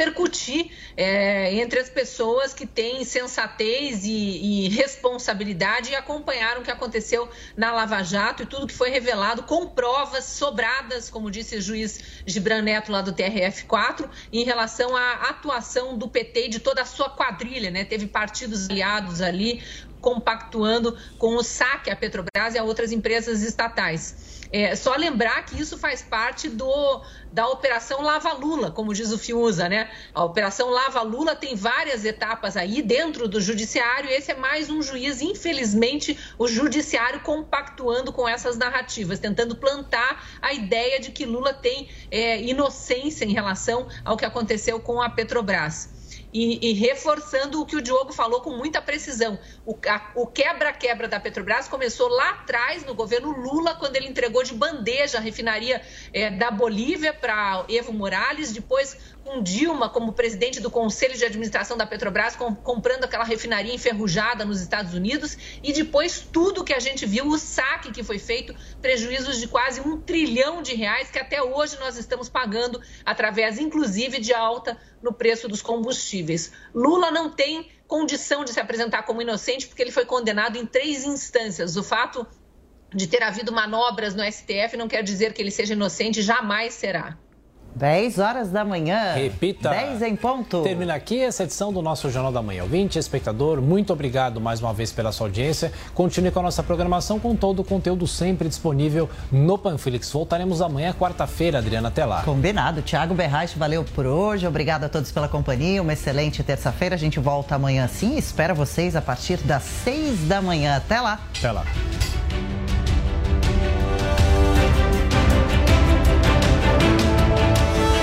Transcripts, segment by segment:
repercutir é, entre as pessoas que têm sensatez e, e, responsabilidade e acompanharam o que aconteceu na Lava Jato e tudo que foi revelado com provas sobradas, como disse o juiz Gibran Neto lá do TRF4, em relação à atuação do PT e de toda a sua quadrilha, né? Teve partidos aliados ali compactuando com o saque à Petrobras e a outras empresas estatais. É, só lembrar que isso faz parte do, da Operação Lava Lula, como diz o Fiuza, né? A Operação Lava Lula tem várias etapas aí dentro do judiciário. Esse é mais um juiz, infelizmente, o judiciário compactuando com essas narrativas, tentando plantar a ideia de que Lula tem é, inocência em relação ao que aconteceu com a Petrobras. E, e, reforçando o que o Diogo falou com muita precisão. O quebra-quebra da Petrobras começou lá atrás, no governo Lula, quando ele entregou de bandeja a refinaria é, da Bolívia para Evo Morales, depois com Dilma como presidente do Conselho de Administração da Petrobras, com, comprando aquela refinaria enferrujada nos Estados Unidos, e depois tudo que a gente viu, o saque que foi feito, prejuízos de quase um trilhão de reais, que até hoje nós estamos pagando, através, inclusive, de alta no preço dos combustíveis. Lula não tem condição de se apresentar como inocente, porque ele foi condenado em três instâncias. O fato de ter havido manobras no STF não quer dizer que ele seja inocente, jamais será. 10 horas da manhã. Repita. 10 em ponto. Termina aqui essa edição do nosso Jornal da Manhã. Ouvinte, espectador, muito obrigado mais uma vez pela sua audiência. Continue com a nossa programação com todo o conteúdo sempre disponível no Panflix. Voltaremos amanhã, quarta-feira, Adriana, até lá. Combinado. Tiago Berraich, valeu por hoje. Obrigado a todos pela companhia. Uma excelente terça-feira. A gente volta amanhã sim. Espero vocês a partir das 6 da manhã. Até lá. Até lá.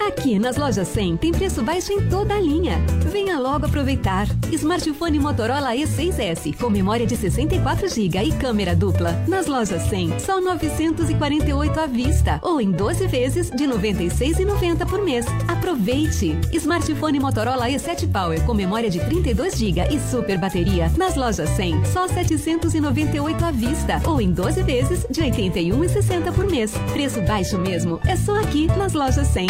Aqui nas lojas 100 tem preço baixo em toda a linha. Venha logo aproveitar. Smartphone Motorola E6S com memória de 64 GB e câmera dupla. Nas lojas 100, só 948 à vista ou em 12 vezes de 96,90 por mês. Aproveite. Smartphone Motorola E7 Power com memória de 32 GB e super bateria. Nas lojas 100, só 798 à vista ou em 12 vezes de 81,60 por mês. Preço baixo mesmo. É só aqui nas lojas 100.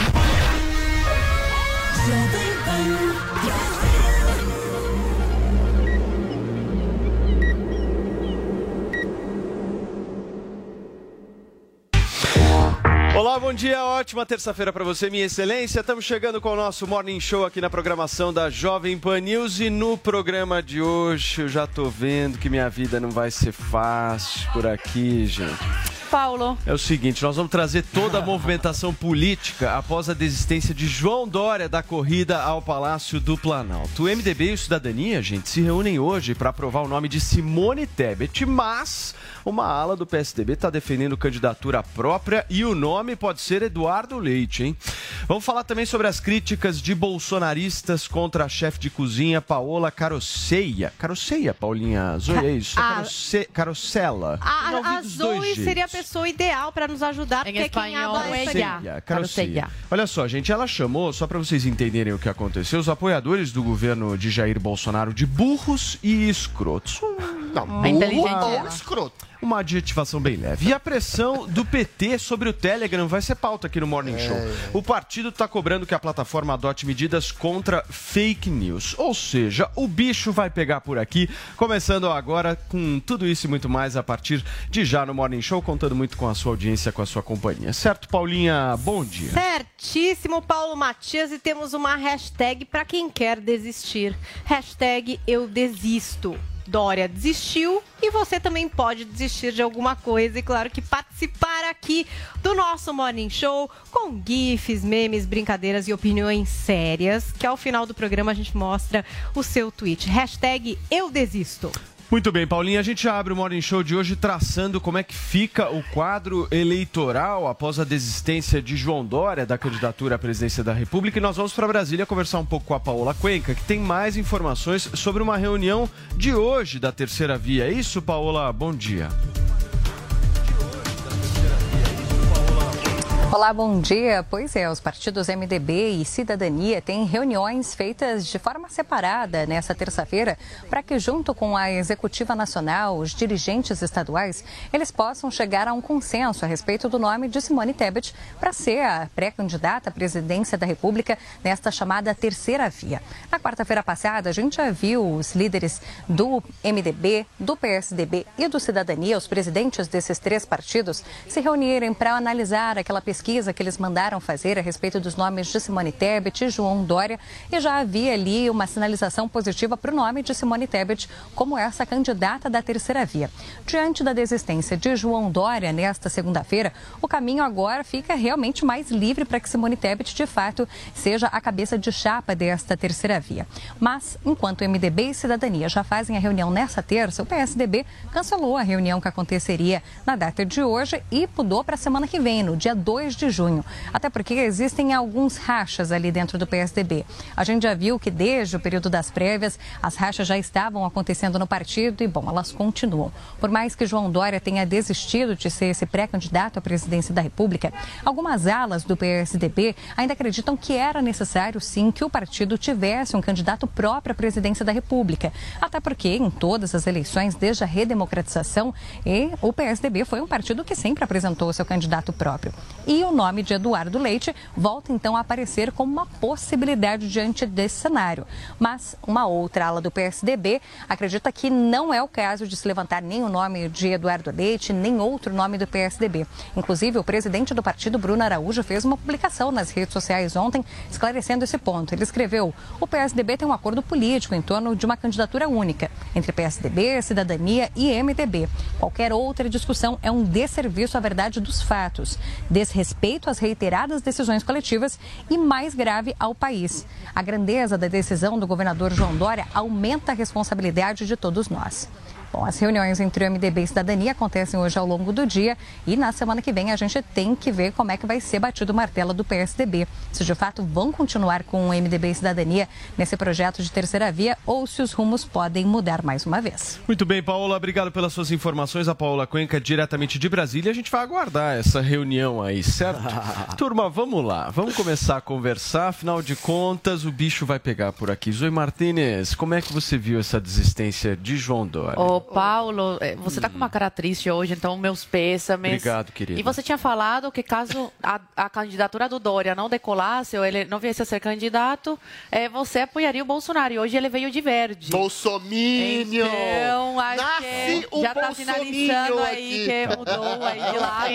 Olá, bom dia, ótima terça-feira para você, minha excelência. Estamos chegando com o nosso Morning Show aqui na programação da Jovem Pan News e no programa de hoje eu já tô vendo que minha vida não vai ser fácil por aqui, gente. Paulo. É o seguinte, nós vamos trazer toda a movimentação política após a desistência de João Dória da corrida ao Palácio do Planalto. O MDB e o Cidadania, gente, se reúnem hoje para aprovar o nome de Simone Tebet, mas uma ala do PSDB está defendendo candidatura própria e o nome pode ser Eduardo Leite, hein? Vamos falar também sobre as críticas de bolsonaristas contra a chefe de cozinha Paola Carosseia. Carosseia, Paulinha? Zoe, é isso? Ah. Caroce... Carocela. A, a, a Zoe seria a pessoa ideal para nos ajudar, Em porque quem espanhol é Carosseia. Olha só, gente, ela chamou, só para vocês entenderem o que aconteceu, os apoiadores do governo de Jair Bolsonaro de burros e escrotos. Não, É burro ou escroto. Uma adjetivação bem leve. E a pressão do PT sobre o Telegram vai ser pauta aqui no Morning Show. O partido está cobrando que a plataforma adote medidas contra fake news. Ou seja, o bicho vai pegar por aqui, começando agora com tudo isso e muito mais a partir de já no Morning Show, contando muito com a sua audiência, com a sua companhia. Certo, Paulinha? Bom dia. Certíssimo, Paulo Matias, e temos uma hashtag para quem quer desistir. Hashtag eu desisto. Dória desistiu e você também pode desistir de alguma coisa e, claro, que participar aqui do nosso Morning Show com GIFs, memes, brincadeiras e opiniões sérias, que ao final do programa a gente mostra o seu tweet. Hashtag eu desisto. Muito bem, Paulinha, a gente abre o Morning Show de hoje traçando como é que fica o quadro eleitoral após a desistência de João Dória da candidatura à presidência da República. E nós vamos para Brasília conversar um pouco com a Paola Cuenca, que tem mais informações sobre uma reunião de hoje da Terceira Via. É isso, Paola? Bom dia. Olá, bom dia. Pois é, os partidos MDB e Cidadania têm reuniões feitas de forma separada nessa terça-feira para que, junto com a Executiva Nacional, os dirigentes estaduais, eles possam chegar a um consenso a respeito do nome de Simone Tebet para ser a pré-candidata à presidência da República nesta chamada terceira via. Na quarta-feira passada, a gente já viu os líderes do MDB, do PSDB e do Cidadania, os presidentes desses três partidos, se reunirem para analisar aquela pesquisa pesquisa que eles mandaram fazer a respeito dos nomes de Simone Tebet e João Dória e já havia ali uma sinalização positiva para o nome de Simone Tebet como essa candidata da terceira via. Diante da desistência de João Dória nesta segunda-feira, o caminho agora fica realmente mais livre para que Simone Tebet de fato seja a cabeça de chapa desta terceira via. Mas enquanto MDB e Cidadania já fazem a reunião nessa terça, o PSDB cancelou a reunião que aconteceria na data de hoje e mudou para a semana que vem, no dia 2 2 de junho. Até porque existem alguns rachas ali dentro do PSDB. A gente já viu que desde o período das prévias, as rachas já estavam acontecendo no partido e, bom, elas continuam. Por mais que João Dória tenha desistido de ser esse pré-candidato à presidência da República, algumas alas do PSDB ainda acreditam que era necessário, sim, que o partido tivesse um candidato próprio à presidência da República. Até porque, em todas as eleições, desde a redemocratização, o PSDB foi um partido que sempre apresentou seu candidato próprio. E o nome de Eduardo Leite volta então a aparecer como uma possibilidade diante desse cenário. Mas uma outra ala do PSDB acredita que não é o caso de se levantar nem o nome de Eduardo Leite, nem outro nome do PSDB. Inclusive, o presidente do partido, Bruno Araújo, fez uma publicação nas redes sociais ontem esclarecendo esse ponto. Ele escreveu: o PSDB tem um acordo político em torno de uma candidatura única entre PSDB, Cidadania e MDB. Qualquer outra discussão é um desserviço à verdade dos fatos. Desrespeito respeito às reiteradas decisões coletivas e, mais grave, ao país. A grandeza da decisão do governador João Dória aumenta a responsabilidade de todos nós. Bom, as reuniões entre o MDB e Cidadania acontecem hoje ao longo do dia e na semana que vem a gente tem que ver como é que vai ser batido o martelo do PSDB. Se de fato vão continuar com o MDB e Cidadania nesse projeto de terceira via ou se os rumos podem mudar mais uma vez. Muito bem, Paola, obrigado pelas suas informações. A Paola Cuenca, diretamente de Brasília. A gente vai aguardar essa reunião aí, certo? Turma, vamos lá. Vamos começar a conversar. Afinal de contas, o bicho vai pegar por aqui. Zoe Martinez, como é que você viu essa desistência de João Dória? Oh, Paulo, é, você está com uma cara triste hoje, então meus pêsames. Obrigado, querido. E você tinha falado que caso a, a candidatura do Dória não decolasse ou ele não viesse a ser candidato, é, você apoiaria o Bolsonaro. E hoje ele veio de verde. Bolsominion! Então, acho Nasce que já está sinalizando aí que mudou aí de lado.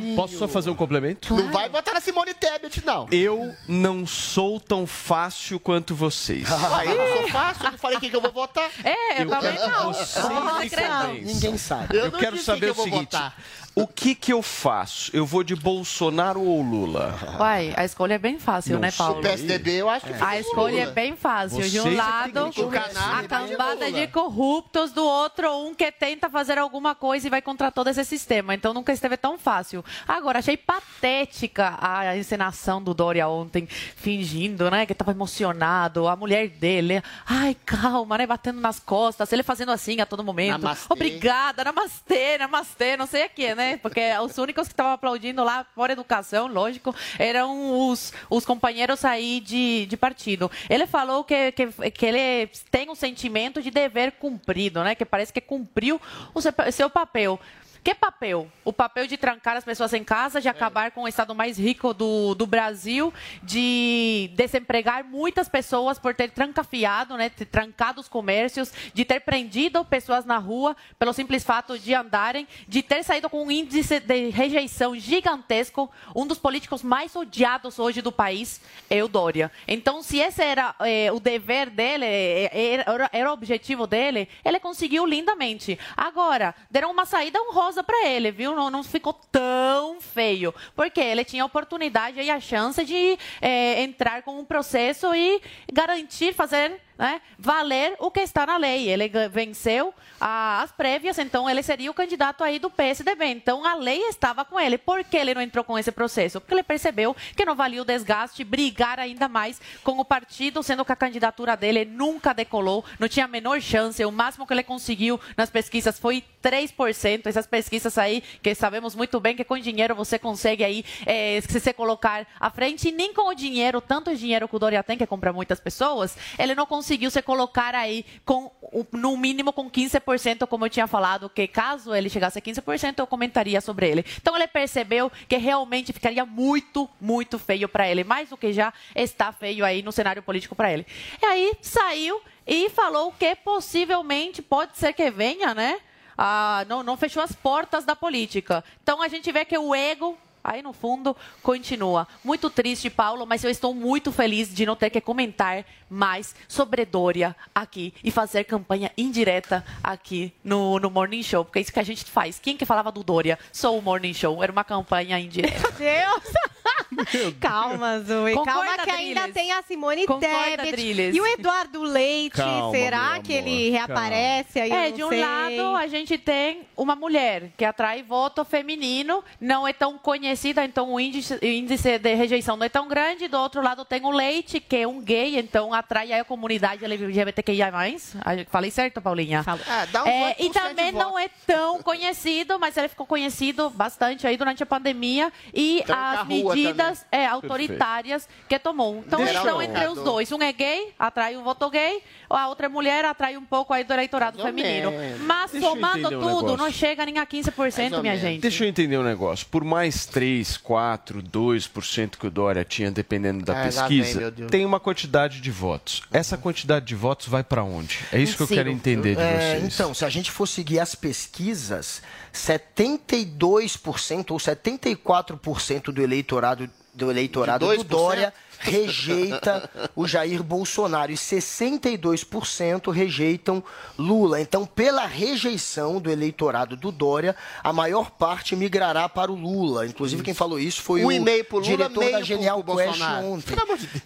né? Posso só fazer um complemento? Não vai votar na Simone Tebet, não. Eu não sou tão fácil quanto vocês. Ah, eu não sou fácil, eu não falei que eu vou votar. É, eu, também não. Vocês Não secretão. convencem. Ninguém sabe. Eu, Eu não quero saber o que vou seguinte: votar. O que que eu faço? Eu vou de Bolsonaro ou Lula? Uai, a escolha é bem fácil, Não né. Paulo? O PSDB eu acho que fica A escolha é bem fácil. De um é lado, que O a e cambada de corruptos, do outro, um que tenta fazer alguma coisa e vai contra todo esse sistema. Então nunca esteve tão fácil. Agora, achei patética a encenação do Dória ontem, fingindo, né, que estava emocionado. A mulher dele, ai, calma, né, batendo nas costas, ele fazendo assim a todo momento. Namastê. Obrigada, namastê, namastê, não sei o que, né? Porque os únicos que estavam aplaudindo lá, por educação, lógico, eram os, os companheiros aí de, de partido. Ele falou que, que, que ele tem um sentimento de dever cumprido, né? Que parece que cumpriu o seu, seu papel. Que papel? O papel de trancar as pessoas em casa, de acabar com o estado mais rico do, do Brasil, de desempregar muitas pessoas por ter trancafiado, né, ter trancado os comércios, de ter prendido pessoas na rua pelo simples fato de andarem, de ter saído com um índice de rejeição gigantesco. Um dos políticos mais odiados hoje do país é o Dória. Então, se esse era eh, o dever dele, eh, era, era o objetivo dele, ele conseguiu lindamente. Agora, deram uma saída honrosa para ele, viu? Não, não ficou tão feio. Porque ele tinha a oportunidade e a chance de eh, entrar com um processo e garantir, fazer né, valer o que está na lei. Ele venceu as prévias, então ele seria o candidato aí do PSDB. Então a lei estava com ele. Por que ele não entrou com esse processo? Porque ele percebeu que não valia o desgaste brigar ainda mais com o partido, sendo que a candidatura dele nunca decolou, não tinha a menor chance. O máximo que ele conseguiu nas pesquisas foi 3%. Essas pesquisas aí, que sabemos muito bem que com dinheiro você consegue aí eh, se você colocar à frente, e nem com o dinheiro, tanto dinheiro que o Dória tem, que compra muitas pessoas, ele não conseguiu se colocar aí com no mínimo com 15%, como eu tinha falado, que caso ele chegasse a 15%, eu comentaria sobre ele. Então ele percebeu que realmente ficaria muito, muito feio para ele, mais do que já está feio aí no cenário político para ele. E aí saiu e falou que possivelmente pode ser que venha, né? Ah, não, não fechou as portas da política. Então a gente vê que o ego Aí no fundo continua. Muito triste, Paulo, mas eu estou muito feliz de não ter que comentar mais sobre Dória aqui e fazer campanha indireta aqui no, no Morning Show, porque é isso que a gente faz. Quem que falava do Dória? Sou o Morning Show. Era uma campanha indireta. Deus! Calma, Zoe. Concorda, Calma que ainda tem a Simone Concorda, Tebet. E o Eduardo Leite, Calma, será que amor, ele reaparece aí? Eu É, de um sei. lado a gente tem uma mulher que atrai voto feminino, não é tão conhecida, então o índice, o índice de rejeição não é tão grande. Do outro lado tem o Leite, que é um gay, então atrai aí a comunidade LGBTQIA+. Ah, Falei certo, Paulinha? Ah, dá um É, voto e também não voto. é tão conhecido, mas ele ficou conhecido bastante aí durante a pandemia e Então, as rua medidas é, autoritárias que tomou. Então Deixa estão entre os dois. Um é gay, atrai um voto gay, a outra mulher atrai um pouco aí do eleitorado Mais feminino. Mas Deixa somando um tudo, negócio. não chega nem a 15%, minha gente. Deixa eu entender um negócio. Por mais 3, 4, 2% que o Dória tinha, dependendo da Ah, vem, pesquisa, Deus. tem uma quantidade de votos. Essa quantidade de votos vai para onde? É isso que eu Ciro, quero entender de é, vocês. Então, se a gente for seguir as pesquisas, 72% ou 74% do eleitorado do eleitorado do 2%? Dória rejeita o Jair Bolsonaro e 62% rejeitam Lula. Então, pela rejeição do eleitorado do Dória, a maior parte migrará para o Lula. Inclusive, quem falou isso foi Um o Lula, diretor da Genial Quest Bolsonaro. ontem.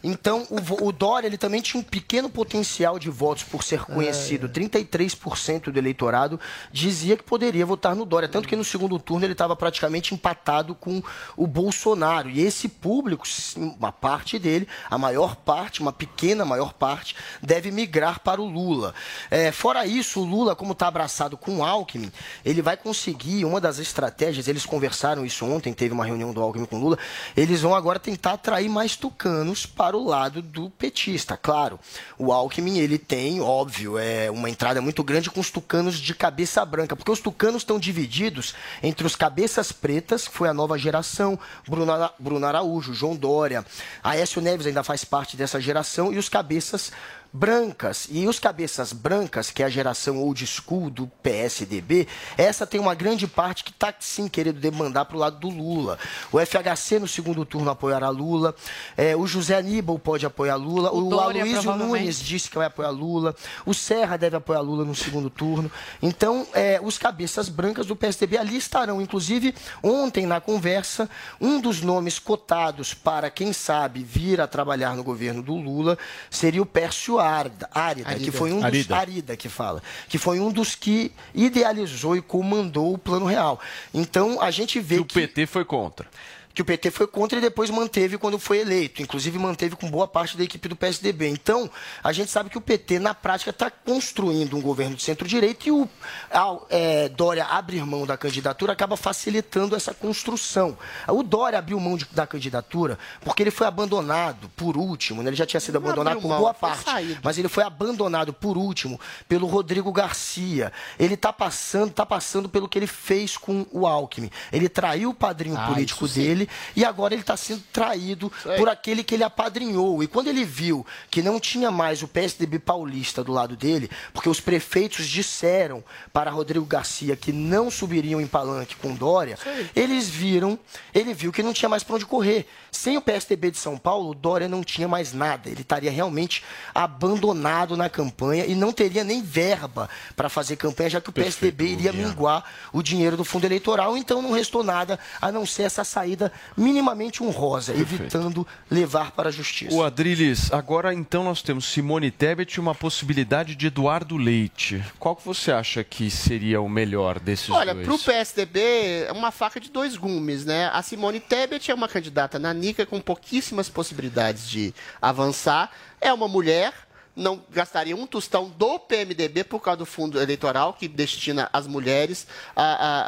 Então, o, o Dória ele também tinha um pequeno potencial de votos por ser conhecido. 33% do eleitorado dizia que poderia votar no Dória. Tanto que no segundo turno ele estava praticamente empatado com o Bolsonaro. E esse público, uma parte dele, a maior parte, uma pequena maior parte, deve migrar para o Lula. É, fora isso, o Lula, como está abraçado com o Alckmin, ele vai conseguir, uma das estratégias, eles conversaram isso ontem, teve uma reunião do Alckmin com o Lula, eles vão agora tentar atrair mais tucanos para o lado do petista. Claro, o Alckmin, ele tem, óbvio, é uma entrada muito grande com os tucanos de cabeça branca, porque os tucanos estão divididos entre os cabeças pretas, que foi a nova geração, Bruno, Ara- Bruno Araújo, João Dória, Aécio Neves ainda faz parte dessa geração, e os cabeças brancas. E os cabeças brancas, que é a geração old school do PSDB, essa tem uma grande parte que está sim querendo demandar para o lado do Lula. O FHC no segundo turno apoiará Lula, é, o José Aníbal pode apoiar Lula, o, Dória, Aloysio. Nunes disse que vai apoiar Lula, o Serra deve apoiar Lula no segundo turno. Então, é, os cabeças brancas do PSDB ali estarão. Inclusive, ontem na conversa, um dos nomes cotados para, quem sabe, vir a trabalhar no governo do Lula seria o Pércio Árida, Árida, que Arida. foi um dos Arida. Arida que fala, que foi um dos que idealizou e comandou o Plano Real. Então, a gente vê Que o PT foi contra. Que o PT foi contra e depois manteve quando foi eleito. Inclusive manteve com boa parte da equipe do PSDB. Então, a gente sabe que o PT, na prática, está construindo um governo de centro-direita e o ao, é, Dória abrir mão da candidatura acaba facilitando essa construção. O Dória abriu mão de- da candidatura porque ele foi abandonado por último, né? ele já tinha sido Não abandonado por mão, boa parte, saído. mas ele foi abandonado por último pelo Rodrigo Garcia. Ele está passando, tá passando pelo que ele fez com o Alckmin. Ele traiu o padrinho Ah, político sim. Dele e agora ele está sendo traído aí. por aquele que ele apadrinhou. E quando ele viu que não tinha mais o PSDB paulista do lado dele, porque os prefeitos disseram para Rodrigo Garcia que não subiriam em palanque com Dória, eles viram, ele viu que não tinha mais para onde correr. Sem o PSDB de São Paulo, o Dória não tinha mais nada. Ele estaria realmente abandonado na campanha e não teria nem verba para fazer campanha, já que o PSDB iria minguar o dinheiro do fundo eleitoral. Então não restou nada a não ser essa saída minimamente honrosa, evitando levar para a justiça. O Adriles, agora então nós temos Simone Tebet e uma possibilidade de Eduardo Leite. Qual que você acha que seria o melhor desses Olha, dois? para o PSDB é uma faca de dois gumes, né? A Simone Tebet é uma candidata nanica com pouquíssimas possibilidades de avançar. É uma mulher, não gastaria um tostão do PMDB por causa do fundo eleitoral que destina às mulheres a, a,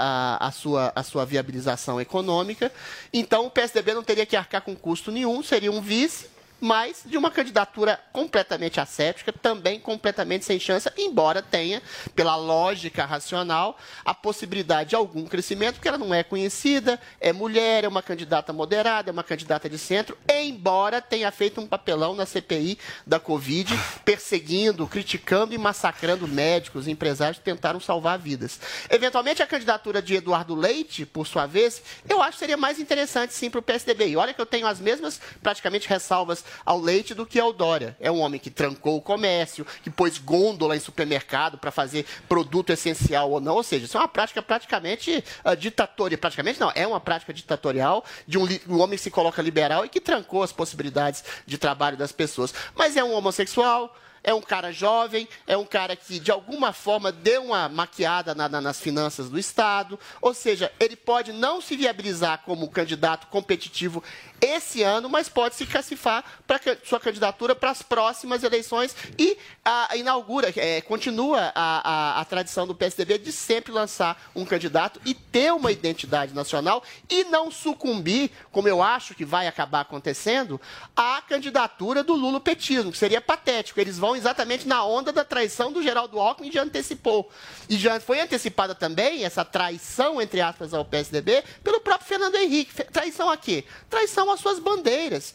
a, a sua, a sua viabilização econômica. Então o PSDB não teria que arcar com custo nenhum, seria um vice mas de uma candidatura completamente asséptica, também completamente sem chance, embora tenha, pela lógica racional, a possibilidade de algum crescimento, porque ela não é conhecida, é mulher, é uma candidata moderada, é uma candidata de centro, embora tenha feito um papelão na CPI da Covid, perseguindo, criticando e massacrando médicos e empresários que tentaram salvar vidas. Eventualmente, a candidatura de Eduardo Leite, por sua vez, eu acho que seria mais interessante sim para o PSDB. E olha que eu tenho as mesmas, praticamente, ressalvas ao Leite do que ao Dória. É um homem que trancou o comércio, que pôs gôndola em supermercado para fazer produto essencial ou não. Ou seja, isso é uma prática praticamente uh, ditatorial. Praticamente não, é uma prática ditatorial de um, um homem que se coloca liberal e que trancou as possibilidades de trabalho das pessoas. Mas é um homossexual é um cara jovem, é um cara que de alguma forma deu uma maquiada na, na, nas finanças do Estado, ou seja, ele pode não se viabilizar como candidato competitivo esse ano, mas pode se classificar para sua candidatura para as próximas eleições e a, inaugura, é, continua a, a, a tradição do PSDB de sempre lançar um candidato e ter uma identidade nacional e não sucumbir, como eu acho que vai acabar acontecendo, à candidatura do Lula petismo, que seria patético. Eles vão exatamente na onda da traição do Geraldo Alckmin já antecipou. E já foi antecipada também essa traição, entre aspas, ao PSDB, pelo próprio Fernando Henrique. Traição a quê? Traição às suas bandeiras.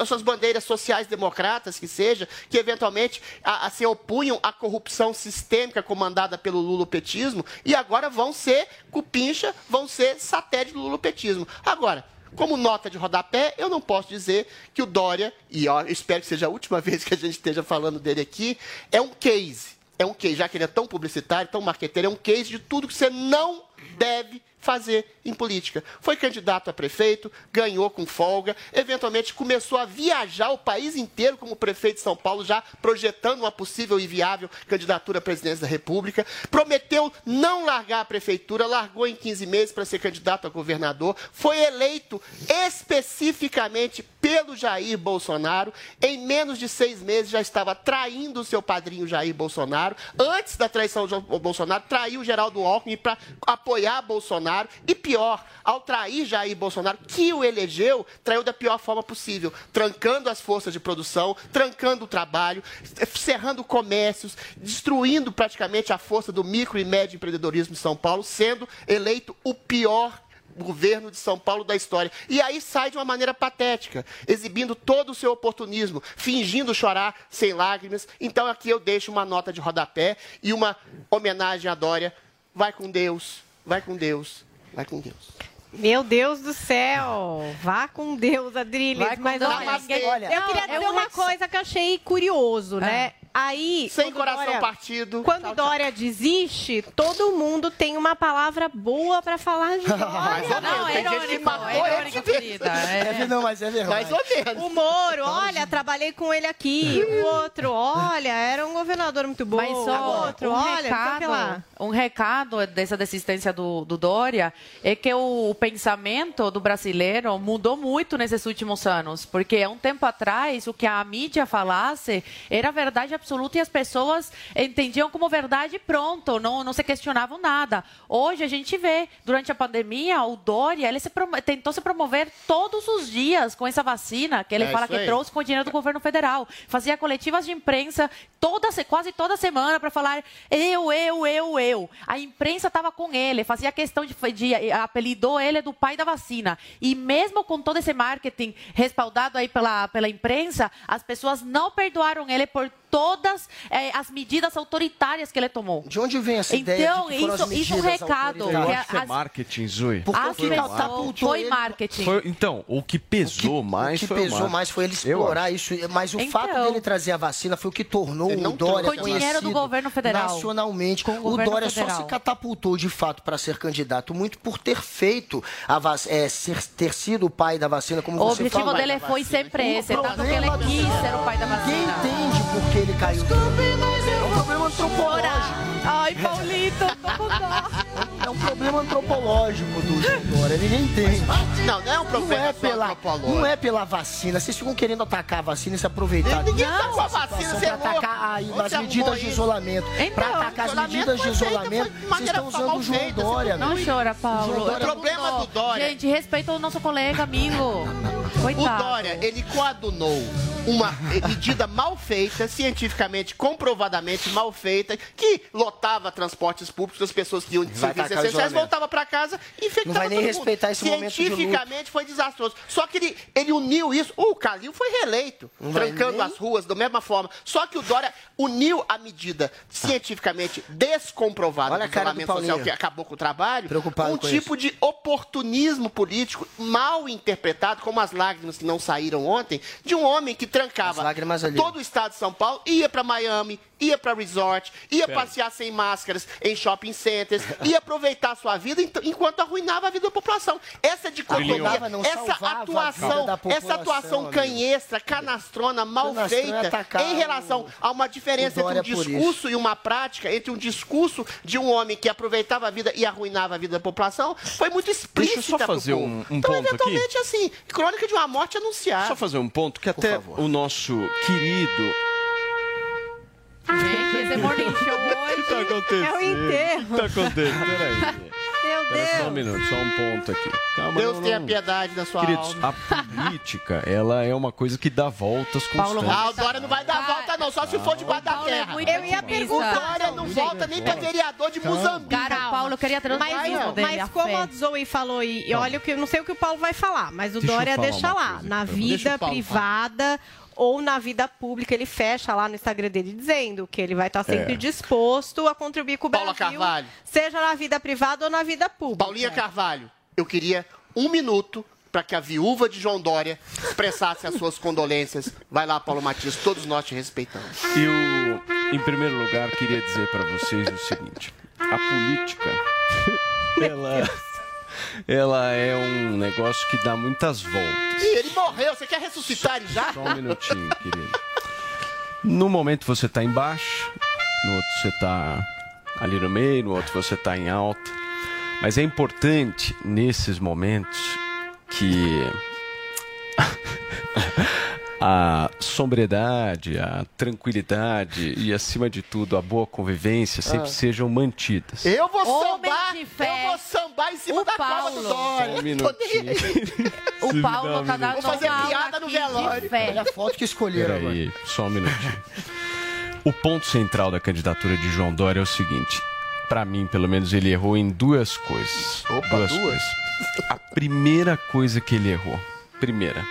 As suas bandeiras sociais-democratas, que seja, que eventualmente a, a, se opunham à corrupção sistêmica comandada pelo lulopetismo e agora vão ser cupincha, vão ser satélite do lulopetismo. Agora, como nota de rodapé, eu não posso dizer que o Dória, e eu espero que seja a última vez que a gente esteja falando dele aqui, é um case. É um case, já que ele é tão publicitário, tão marqueteiro, é um case de tudo que você não deve fazer em política. Foi candidato a prefeito, ganhou com folga, eventualmente começou a viajar o país inteiro como prefeito de São Paulo, já projetando uma possível e viável candidatura à presidência da República. Prometeu não largar a prefeitura, largou em 15 meses para ser candidato a governador. Foi eleito especificamente pelo Jair Bolsonaro. Em menos de seis meses já estava traindo o seu padrinho Jair Bolsonaro. Antes da traição do Bolsonaro, traiu Geraldo Alckmin para apoiar Bolsonaro. E pior, ao trair Jair Bolsonaro, que o elegeu, traiu da pior forma possível, trancando as forças de produção, trancando o trabalho, cerrando comércios, destruindo praticamente a força do micro e médio empreendedorismo de São Paulo, sendo eleito o pior governo de São Paulo da história. E aí sai de uma maneira patética, exibindo todo o seu oportunismo, fingindo chorar sem lágrimas. Então aqui eu deixo uma nota de rodapé e uma homenagem à Dória. Vai com Deus, vai com Deus, vai com Deus. Meu Deus do céu! Vá com Deus, Adriles. Vai com Mas Deus. olha, Olha, eu queria é dizer um uma coisa que eu achei curioso, né? Aí, Sem coração Dória- partido. Quando Tchau, tchau. Dória desiste, todo mundo tem uma palavra boa pra falar de Mais Dória. ou menos. Tem gente que matou é vez. querida. É. Não, mas é verdade. Mais ou menos. O Moro, olha, trabalhei com ele aqui. O outro, olha, era um governador muito bom. Mas só o outro, um, olha, não recado, lá. um recado dessa desistência do, do Dória é que o, o pensamento do brasileiro mudou muito nesses últimos anos, porque há um tempo atrás o que a mídia falasse era verdade absoluta e as pessoas entendiam como verdade pronto, não, não se questionavam nada. Hoje a gente vê, durante a pandemia, o Dória ele se tentou se promover todos os dias com essa vacina que ele É fala que aí. trouxe com o dinheiro do governo federal. Fazia coletivas de imprensa toda, se- quase toda semana para falar eu, eu, eu, eu. A imprensa estava com ele, fazia questão de, de apelidou ele do pai da vacina. E mesmo com todo esse marketing respaldado aí pela, pela imprensa, as pessoas não perdoaram ele por todas eh, as medidas autoritárias que ele tomou. De onde vem essa então, ideia de que foram isso, isso é um recado. Eu que acho que é as- marketing, Zui. Porque as o que foi ele- marketing. Foi- então, o que pesou mais o que foi o pesou marketing. mais foi ele explorar isso. Mas o Então. fato dele trazer a vacina foi o que tornou o Dória. Com dinheiro do governo federal. Nacionalmente. Com o o Dória só federal. se catapultou de fato para ser candidato muito por ter feito a vac... é, ser- ter sido o pai da vacina, como O você objetivo falou. dele foi sempre esse, tanto que ele quis ser o pai da Ninguém vacina. entende por que ele caiu. É um problema antropológico. Ai, Paulito, tô com dó. É um problema antropológico do João Dória. Ninguém entende. Não, não é um Não problema é, só pela, antropológico. não é pela vacina. Vocês ficam querendo atacar a vacina e se aproveitar. Ninguém tá com a vacina, você é atacar aí Onde as medidas de isolamento. Então, pra atacar as medidas de isolamento. Vocês estão usando o João feita, Dória. Não meu. chora, Paulo. Eu O problema do Dória- Gente, respeita o nosso colega, amigo. O Coitado. Dória, ele coadunou uma medida mal feita, cientificamente, comprovadamente mal feita, que lotava transportes públicos, as pessoas que iam de serviços essenciais voltavam para casa e infectava Não vai nem todo mundo. respeitar esse. Cientificamente foi desastroso. Só que ele, ele uniu isso. O Calil foi reeleito, Não trancando as ruas da mesma forma. Só que o Dória uniu a medida cientificamente descomprovada Olha do isolamento social que acabou com o trabalho, Preocupado um tipo de oportunismo político mal interpretado, como as lágrimas que não saíram ontem, de um homem que trancava todo o estado de São Paulo, ia para Miami, ia para resort, ia passear sem máscaras em shopping centers, ia aproveitar a sua vida enquanto arruinava a vida da população. Essa dicotomia, essa atuação, essa atuação canhestra, canastrona, mal é feita, atacar em relação a uma diferença entre um discurso e uma prática, entre um discurso de um homem que aproveitava a vida e arruinava a vida da população, foi muito explícita Deixa eu só fazer um- um então, ponto aqui. eventualmente, assim, crônica de uma morte anunciada. Só fazer um ponto que até favor. o nosso querido. Gente, esse morning show O que tá hoje acontecendo? é o enterro. O que tá acontecendo? Peraí. Meu Espera só um Deus. minuto, só um ponto aqui. Calma, Deus não, tenha não. piedade da sua Queridos, alma. a política, ela é uma coisa que dá voltas Paulo constantes. Ah, o Dória não vai dar volta, não, só se for debaixo da Paulo é terra. muito Eu ia otimista. O Dória não volta nem pra vereador de Muzambique. Cara, o Paulo queria o Mas, mas como a Zoe falou, e, olha o que eu não sei o que o Paulo vai falar, mas o Dória deixa lá, coisa na vida Paulo privada ou na vida pública, ele fecha lá no Instagram dele dizendo que ele vai estar sempre É. disposto a contribuir com o Paula Brasil, Carvalho. seja na vida privada ou na vida pública. Paulinha Carvalho, eu queria um minuto para que a viúva de João Dória expressasse as suas condolências. Vai lá, Paulo Matias, todos nós te respeitamos. Eu, em primeiro lugar, queria dizer para vocês o seguinte: a política, ela, ela é um negócio que dá muitas voltas. Ih, ele morreu, você quer ressuscitar ele já? Só um minutinho, querido. No momento você está embaixo, no outro você está ali no meio, no outro você está em alta. Mas é importante nesses momentos que a sobriedade, a tranquilidade e, acima de tudo, a boa convivência sempre Ah. sejam mantidas. Eu vou Homem sambar, eu vou sambar em cima O da Paulo. do Dória. Um. O Paulo tá dando Vou fazer piada no velório. fé. Olha a foto que escolheram agora. Peraí, só um minutinho. O ponto central da candidatura de João Dória é o seguinte. Pra mim, pelo menos, ele errou em duas coisas. Opa, duas, duas? coisas. A primeira coisa que ele errou. Primeira.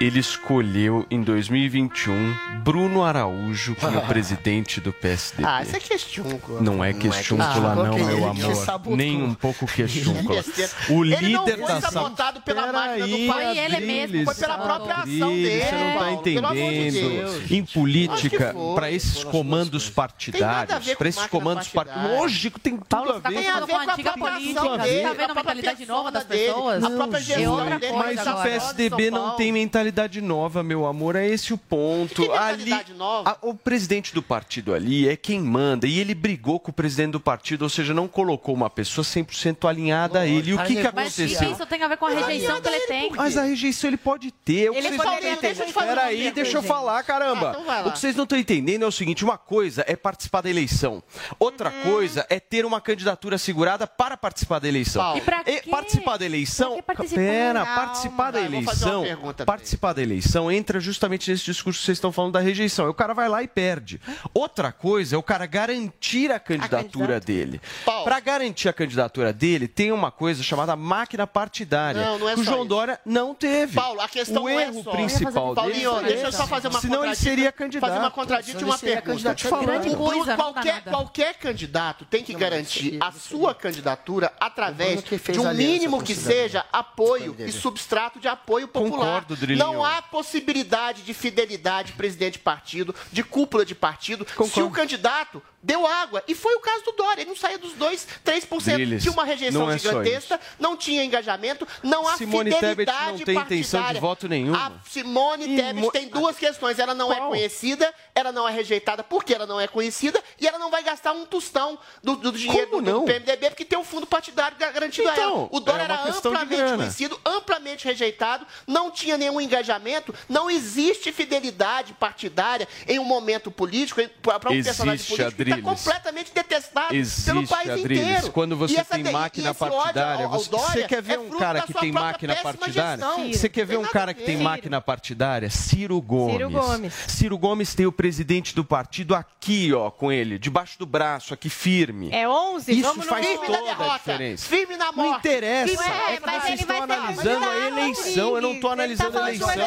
Ele escolheu em 2021 Bruno Araújo como presidente do PSDB. Ah, isso é questúnculo. Não é questúncula, Ah, não, ok, meu ele amor. Nem um pouco questúncula. Besteira. O Ele não líder foi da sabotado pela máquina do pai. Foi ele mesmo, foi pela própria ação dele, Você não tá de entendendo. Em política, para esses comandos partidários, para esses comandos partidários. Lógico, tem tudo a tá ver. Tem a ver com a antiga própria política. tá a vendo a mentalidade nova das pessoas? a própria É gestão dele, Mas o. PSDB não tem mentalidade nova, meu amor. É esse o ponto. Que Ali, nova? a- o presidente do partido ali é quem manda. E ele brigou com o presidente do partido, ou seja, não colocou uma pessoa 100% alinhada a ele. E o que, que Mas aconteceu? isso tem a ver com a rejeição que ele tem? Mas a rejeição ele pode ter. O que Ele vocês pode não ter, estão entendendo. Peraí, deixa eu falar, caramba. Ah, então o que vocês não estão entendendo é o seguinte: uma coisa é participar da eleição, outra Uhum. coisa é ter uma candidatura assegurada para participar da eleição. E pra quê? participar da eleição. Pra que participar? Pera, Calma, participar da vai, eu vou fazer uma eleição. Participar participar da eleição entra justamente nesse discurso que vocês estão falando da rejeição. Aí O cara vai lá e perde. Outra coisa é o cara garantir a candidatura dele. Para garantir a candidatura dele, tem uma coisa chamada máquina partidária. Não, não é que o João isso. Dória não teve. Paulo, a questão o não é erro só. principal dele Paulinho, deixa eu só fazer uma Senão ele seria candidato. Fazer uma contradição de Senão uma pergunta. te falando. Grande coisa, não dá qualquer, qualquer candidato tem que garantir a sua candidatura através de um mínimo que seja apoio e substrato de apoio popular. Concordo, Drilinho. Não há possibilidade de fidelidade de presidente de partido, de cúpula de partido, se o candidato deu água. E foi o caso do Dória. Ele não saía dos 2, 3%. Drilis, Tinha uma rejeição não é gigantesca, não tinha engajamento, não há Simone fidelidade Tebet não tem intenção de partidária. voto nenhuma. A Simone Tebet tem duas questões. Ela não é conhecida, ela não é rejeitada porque ela não é conhecida e ela não vai gastar um tostão do, do dinheiro do, do PMDB porque tem um fundo partidário ga- garantido a Então, ela. O Dória é era amplamente conhecido, amplamente rejeitado, não tinha nenhum engajamento, não existe fidelidade partidária em um momento político para um Existe, personagem político que está Adriles. completamente detestado pelo Existe, país Adriles. inteiro. Quando você essa tem máquina partidária, ao- ao você, quer ver é um cara que tem máquina partidária? Você quer ver Tem um cara a que tem máquina partidária? Ciro Gomes. Ciro Gomes. Ciro Gomes tem o presidente do partido aqui, ó, com ele, debaixo do braço, aqui firme. É 11? Isso Vamos faz no... Toda a derrota, diferença. firme na Não morte. interessa. Firme- É que vocês estão analisando a eleição. Eu não estou analisando a falando de eleição. Eu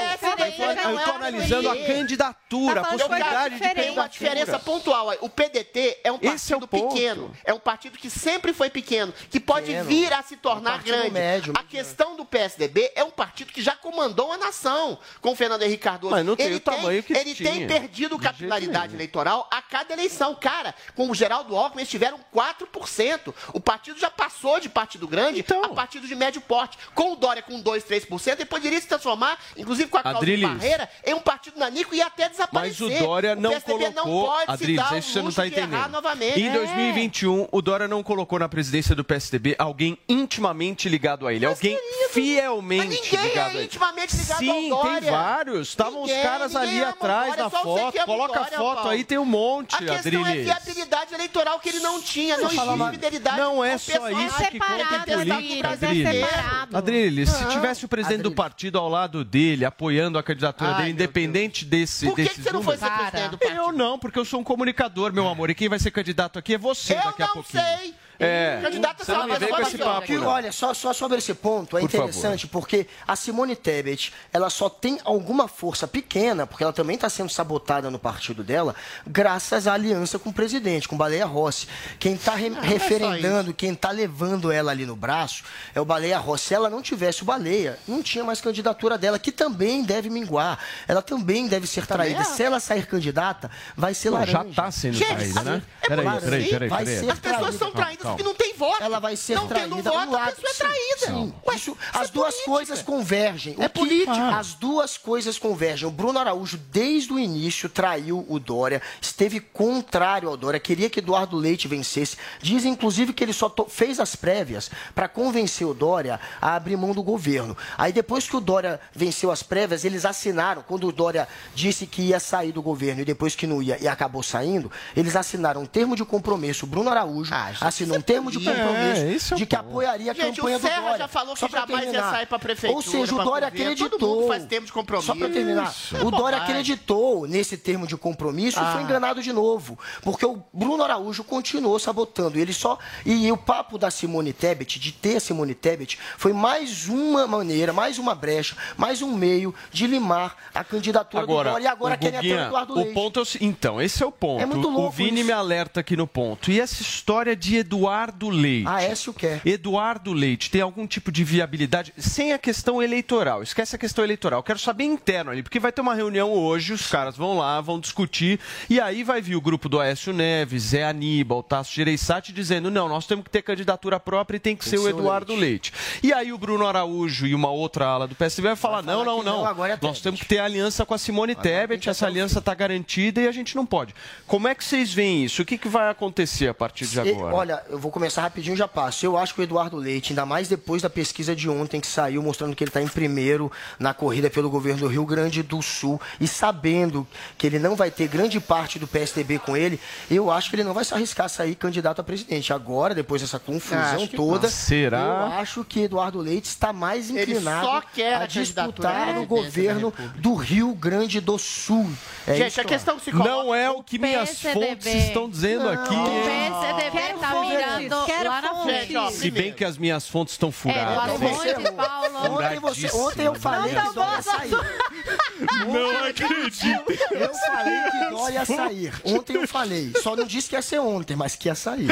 não é estou analisando a candidatura, a Tá possibilidade de coisa diferente, uma candidatura. diferença pontual. O PDT é um Esse é partido o ponto. pequeno. É um partido que sempre foi pequeno, que pode Pequeno. vir a se tornar partido grande. médio, a questão do PSDB é um partido que já comandou a nação com o Fernando Henrique Cardoso. Mas não tem ele o tamanho que Ele tem tinha. perdido capilaridade eleitoral a cada eleição. Cara, com o Geraldo Alckmin, eles tiveram 4%. O partido já passou de partido grande Então. a partido de médio porte. Com o Dória com 2, 3%, ele poderia se transformar, inclusive com a de Adriles. barreira, em um partido nanico e até Mas desaparecer. o Dória não PSDB não colocou. pode se Adriles, dar o não luxo está de errar novamente. Em É. 2021, o Dória não colocou na presidência do PSDB alguém intimamente ligado a ele. alguém fielmente ninguém ligado é a ele. intimamente ligado Sim, ao tem Dória. vários. Estavam os caras ali atrás Dória, na foto. Coloca a Dória, foto Paulo. aí, tem um monte, A questão é Adriles. viabilidade eleitoral que ele não tinha. Não existe fidelidade. Não é só pessoal. isso que conta em Separado, política, Adriles. Adriles. separado. Adriles, se Não. tivesse o presidente do partido ao lado dele, apoiando a candidatura dele, independente desse Por que você não foi ser presidente do partido? Eu não, porque eu sou um comunicador, meu amor. E quem vai ser candidato aqui é você Eu daqui a não pouquinho. sei. É. Candidato Você não me sabe, vem mas com olha esse papo, Que, olha, só, só sobre esse ponto, é Por favor. interessante porque a Simone Tebet, ela só tem alguma força pequena, porque ela também está sendo sabotada no partido dela, graças à aliança com o presidente, com o Baleia Rossi. Quem está é referendando, quem está levando ela ali no braço é o Baleia Rossi. Se ela não tivesse o Baleia, não tinha mais candidatura dela, que também deve minguar. Ela também deve ser traída. é. Se ela sair candidata, vai ser Pô, laranja. já está sendo Gente, traída, né? é Peraí, claro, peraí, peraí, vai peraí. ser As pessoas são traídas porque não tem voto. Ela vai ser não traída tendo voto, a pessoa é traída. Sim. Ué, Isso- as é duas política. coisas convergem. É O que- política. As duas coisas convergem. O Bruno Araújo, desde o início, traiu o Dória, esteve contrário ao Dória, queria que Eduardo Leite vencesse. Diz, inclusive, que ele só to- fez as prévias para convencer o Dória a abrir mão do governo. Aí, depois que o Dória venceu as prévias, eles assinaram. Quando o Dória disse que ia sair do governo e depois que não ia e acabou saindo, eles assinaram um termo de compromisso. O Bruno Araújo gente, assinou um é termo de política. compromisso É, é o de que apoiaria a Gente, campanha o do Serra Dória. já falou que jamais ia sair pra prefeitura, Ou seja, o Dória acreditou. Todo mundo faz termo de compromisso. Só pra terminar. Isso. É O Dória acreditou nesse termo de compromisso e foi Ah. enganado de novo. Porque o Bruno Araújo continuou sabotando. Ele só. E o papo da Simone Tebet, de ter a Simone Tebet, foi mais uma maneira, mais uma brecha, mais um meio de limar a candidatura do Dória. E agora o querem até o Guguinha, Eduardo o Leite. ponto é o, então, esse é o ponto. É muito o louco Vini isso. me alerta aqui no ponto. E essa história de Eduardo Leite? Ah, esse o quer. Eduardo Leite tem algum tipo de viabilidade sem a questão eleitoral? Esquece a questão eleitoral. Quero saber interno ali, porque vai ter uma reunião hoje, os caras vão lá, vão discutir, e aí vai vir o grupo do Aécio Neves, Zé Aníbal, Tasso Gereissati, dizendo: não, nós temos que ter candidatura própria e tem que Tem ser o Eduardo Leite. E aí o Bruno Araújo e uma outra ala do PSDB vai falar: não, não, que não. não, agora é nós temos que ter aliança com a Simone Tebet, essa aliança está garantida e a gente não pode. Como é que vocês veem isso? O que, que vai acontecer a partir de agora? olha, eu vou começar rapidinho e já passo. Eu acho que o Eduardo Leite, ainda mais depois da pesquisa de ontem que saiu mostrando que ele está em primeiro na corrida pelo governo do Rio Grande do Sul e sabendo que ele não vai ter grande parte do PSDB com ele, eu acho que ele não vai se arriscar a sair candidato a presidente. Agora, depois dessa confusão toda, não. Será? eu acho que Eduardo Leite está mais Ele inclinado só quer a disputar presidência governo do Rio Grande do Sul. É Gente, isso a questão se coloca- Não é o que minhas fontes estão dizendo aqui. O? PSDB tá fontes, mirando quero lá na frente. Gente, Se bem que as minhas fontes estão É, furadas. Paulo. Ontem, você, ontem eu falei Não, que Dória ia não, acredito. Eu falei que Dória ia sair. Ontem eu falei. Só não disse que ia ser ontem, mas que ia sair.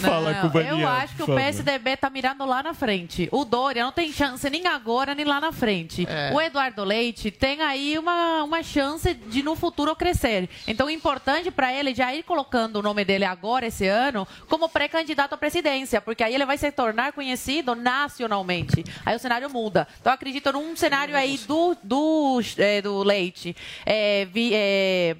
Não, Eu acho que o PSDB tá mirando lá na frente. O Dória não tem chance nem agora, nem lá na frente. É. O Eduardo Leite tem aí uma, uma chance de no futuro crescer. Então, o importante para ele já ir colocando o nome dele agora, esse ano, como pré-candidato à presidência, porque aí ele vai se tornar conhecido nacionalmente. Aí o cenário muda. Então, eu acredito num cenário aí do, do, eh, do Leite. É, vi- é,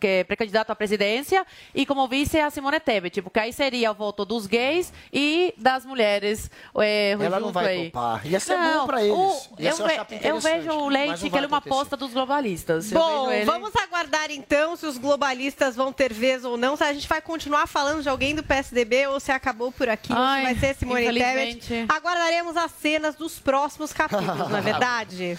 que é pré-candidato à presidência, e como vice a Simone Tebet, porque aí seria o voto dos gays e das mulheres. É, Ela não vai aí. topar. Ia ser Não, bom pra eles. o- eu, ve- eu vejo o Leite que ele é uma aposta dos globalistas. Eu Bom, ele- vamos aguardar então se os globalistas vão ter vez ou não. Se a gente vai continuar falando de alguém do PSDB ou se acabou por aqui, Ai, vai ser Simone. Tebet. Aguardaremos as cenas dos próximos capítulos, não é verdade?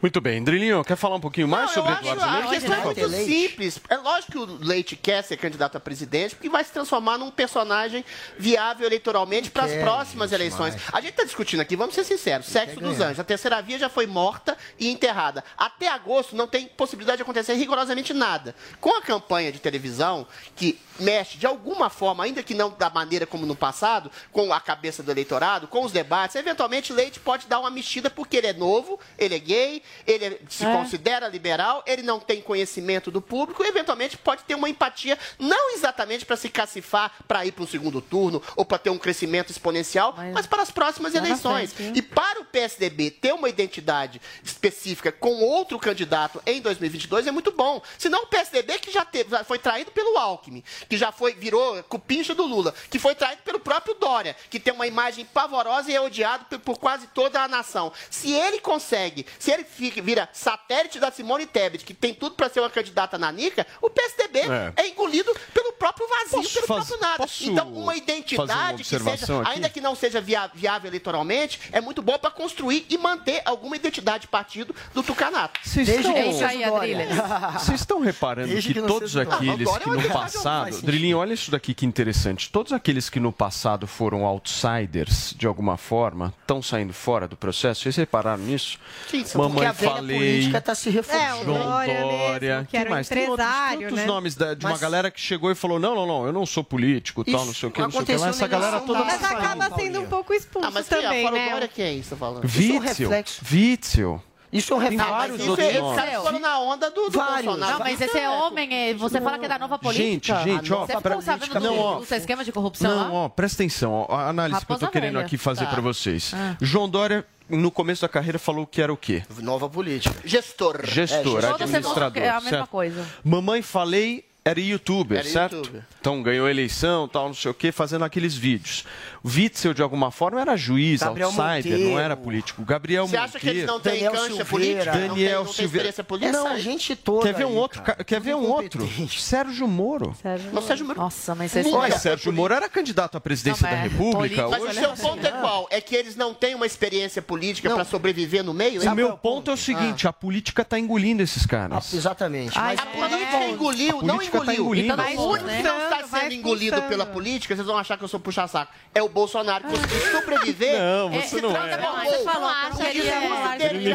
Muito bem. Drilinho, quer falar um pouquinho mais Não, sobre eu acho, Eduardo a Leite? questão é muito simples. É lógico que o Leite quer ser candidato a presidente, porque vai se transformar num personagem viável eleitoralmente para as próximas gente, eleições. mas- A gente está discutindo aqui, vamos ser sinceros, sexo quer dos anjos. A terceira via já foi morta e enterrada. Até agosto não tem possibilidade de acontecer rigorosamente nada. Com a campanha de televisão, que mexe de alguma forma, ainda que não da maneira como no passado, com a cabeça do eleitorado, com os debates, eventualmente Leite pode dar uma mexida porque ele é novo, ele é gay, ele é- se É. considera liberal, ele não tem conhecimento do público, e eventualmente pode ter uma empatia, não exatamente para se cacifar para ir para o segundo turno ou para ter um crescimento exponencial, mas, para as próximas na eleições. frente, e para o PSDB ter uma identidade específica com outro candidato em 2022 é muito bom. Senão o PSDB que já, teve, já foi traído pelo Alckmin, que já foi virou cupincha do Lula, que foi traído pelo próprio Dória, que tem uma imagem pavorosa e é odiado por, por quase toda a nação. Se ele consegue, se ele fica, vira satélite da Simone Tebet, que tem tudo para ser uma candidata nanica, o PSDB É. é, engolido pelo próprio vazio, Posso pelo faz- próprio nada. Então, uma fazer uma identidade que seja, aqui? ainda que não seja via- viável eleitoralmente, é muito bom para construir e manter alguma identidade de partido do Tucanato. Vocês Desde estão... que É. Vocês estão reparando Desde que, que todos aqueles que é uma no passado. Drilinho, olha isso daqui que interessante. Todos aqueles que no passado foram outsiders, de alguma forma, estão saindo fora do processo. Vocês repararam nisso? Sim, Mamãe a velha falei. política está se reforçando. É, o João Dória Dória, mesmo, que era mais? Tem outros empresário, né? nomes da- de uma Mas- galera que chegou e falou: não, não, não, eu não sou político, tal, não sei o que, não sei o que lá. Essa galera toda. da- Mas acaba sendo um pouco expulso Ah, mas também, o né? Dória, quem é você tá falando? Isso é um Witzel. Witzel. Isso é um reflexo. vários Isso outros é, nomes. esses caras foram na onda do, do Vários. Bolsonaro. Não, mas esse é homem, é- você fala que é da nova Gente, política. gente, ó, Você ficou sabendo do, Não, ó, do esquema de corrupção Não, lá? ó, presta atenção. ó, a análise que eu Raposa tô querendo velha. aqui fazer Tá. pra vocês. Ah. João Dória, no começo da carreira, falou que era o quê? Nova política. Gestor. Gestor, Toda semana administrador. é a mesma certo? coisa. Mamãe falei era youtuber, Era certo? youtuber. Então ganhou eleição, tal, não sei o quê, fazendo aqueles vídeos. O Witzel, de alguma forma, era juiz, Gabriel outsider, Monteiro. não era político. Gabriel Você acha que eles Monteiro. não têm Daniel cancha Silveira. política? Não tem- Daniel não tem Silveira. experiência política? Essa gente toda. Quer ver um aí, outro? cara. ca- Quer ver um outro? Sérgio Moro. Sérgio Mas Sérgio Moro- Nossa, mas vocês... Mas Olha, Sérgio Moro era candidato à presidência Não, da mas República. Mas Hoje- o seu ponto é qual? É que eles não têm uma experiência política para sobreviver no meio? O meu ponto é o seguinte, a política está engolindo esses Ah, caras. exatamente. Ai, Mas A política engoliu, não política tá engoliu. engolindo. Então, o único que não está sendo engolido pela política, vocês vão achar que eu sou puxa-saco. É o Bolsonaro que conseguiu sobreviver. Não, É, você não é. Você falou acha que não que queria é- falar Ele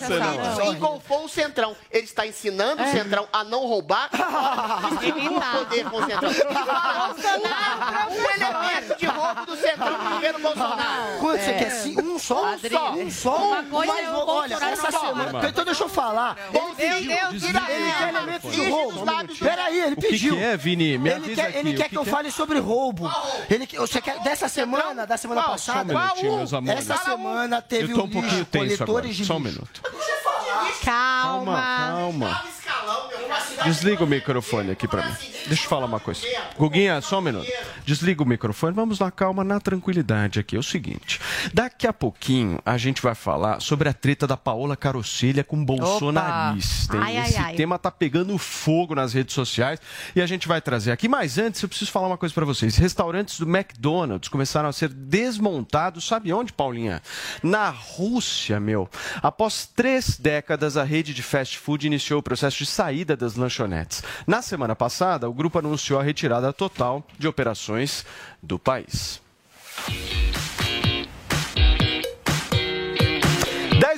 você não. político engolfou o Centrão. Ele está ensinando o Centrão a não roubar e distribuir o poder com o Centrão. Um elemento de roubo do Centrão no governo Bolsonaro. Quanto você quer? Sim, Um só? Um só? Um só? uma coisa Mas, é olha, essa não semana... rouba. Então deixa eu falar. Meu Deus, tira Ele de Ige roubo. nos lábios do- Peraí, ele O que, pediu. que é, Vini? Me Ele avisa quer, aqui. ele o quer que eu é? fale sobre roubo. Ele, quer- você quer dessa semana, da semana? Só um passada? minutinho, meus amores. Essa semana Eu teve tô o um pouquinho lixo, tenso agora. coletores de Só um minuto. Calma. Calma. Desliga o microfone aqui pra mim. Deixa eu falar uma coisa. Guguinha, só um minuto. Desliga o microfone. Vamos lá, calma, na tranquilidade aqui. É o seguinte. Daqui a pouquinho a gente vai falar sobre a treta da Paola Carosselha com bolsonarista. Ai, ai, Esse ai. tema tá pegando fogo nas redes sociais e a gente vai trazer aqui. Mas antes, eu preciso falar uma coisa pra vocês. Restaurantes do McDonald's começaram a ser desmontados. Sabe onde, Paulinha? Na Rússia, meu. Após três décadas, a rede de fast food iniciou o processo de saída das lanchonetes. Na semana passada, o grupo anunciou a retirada total de operações do país.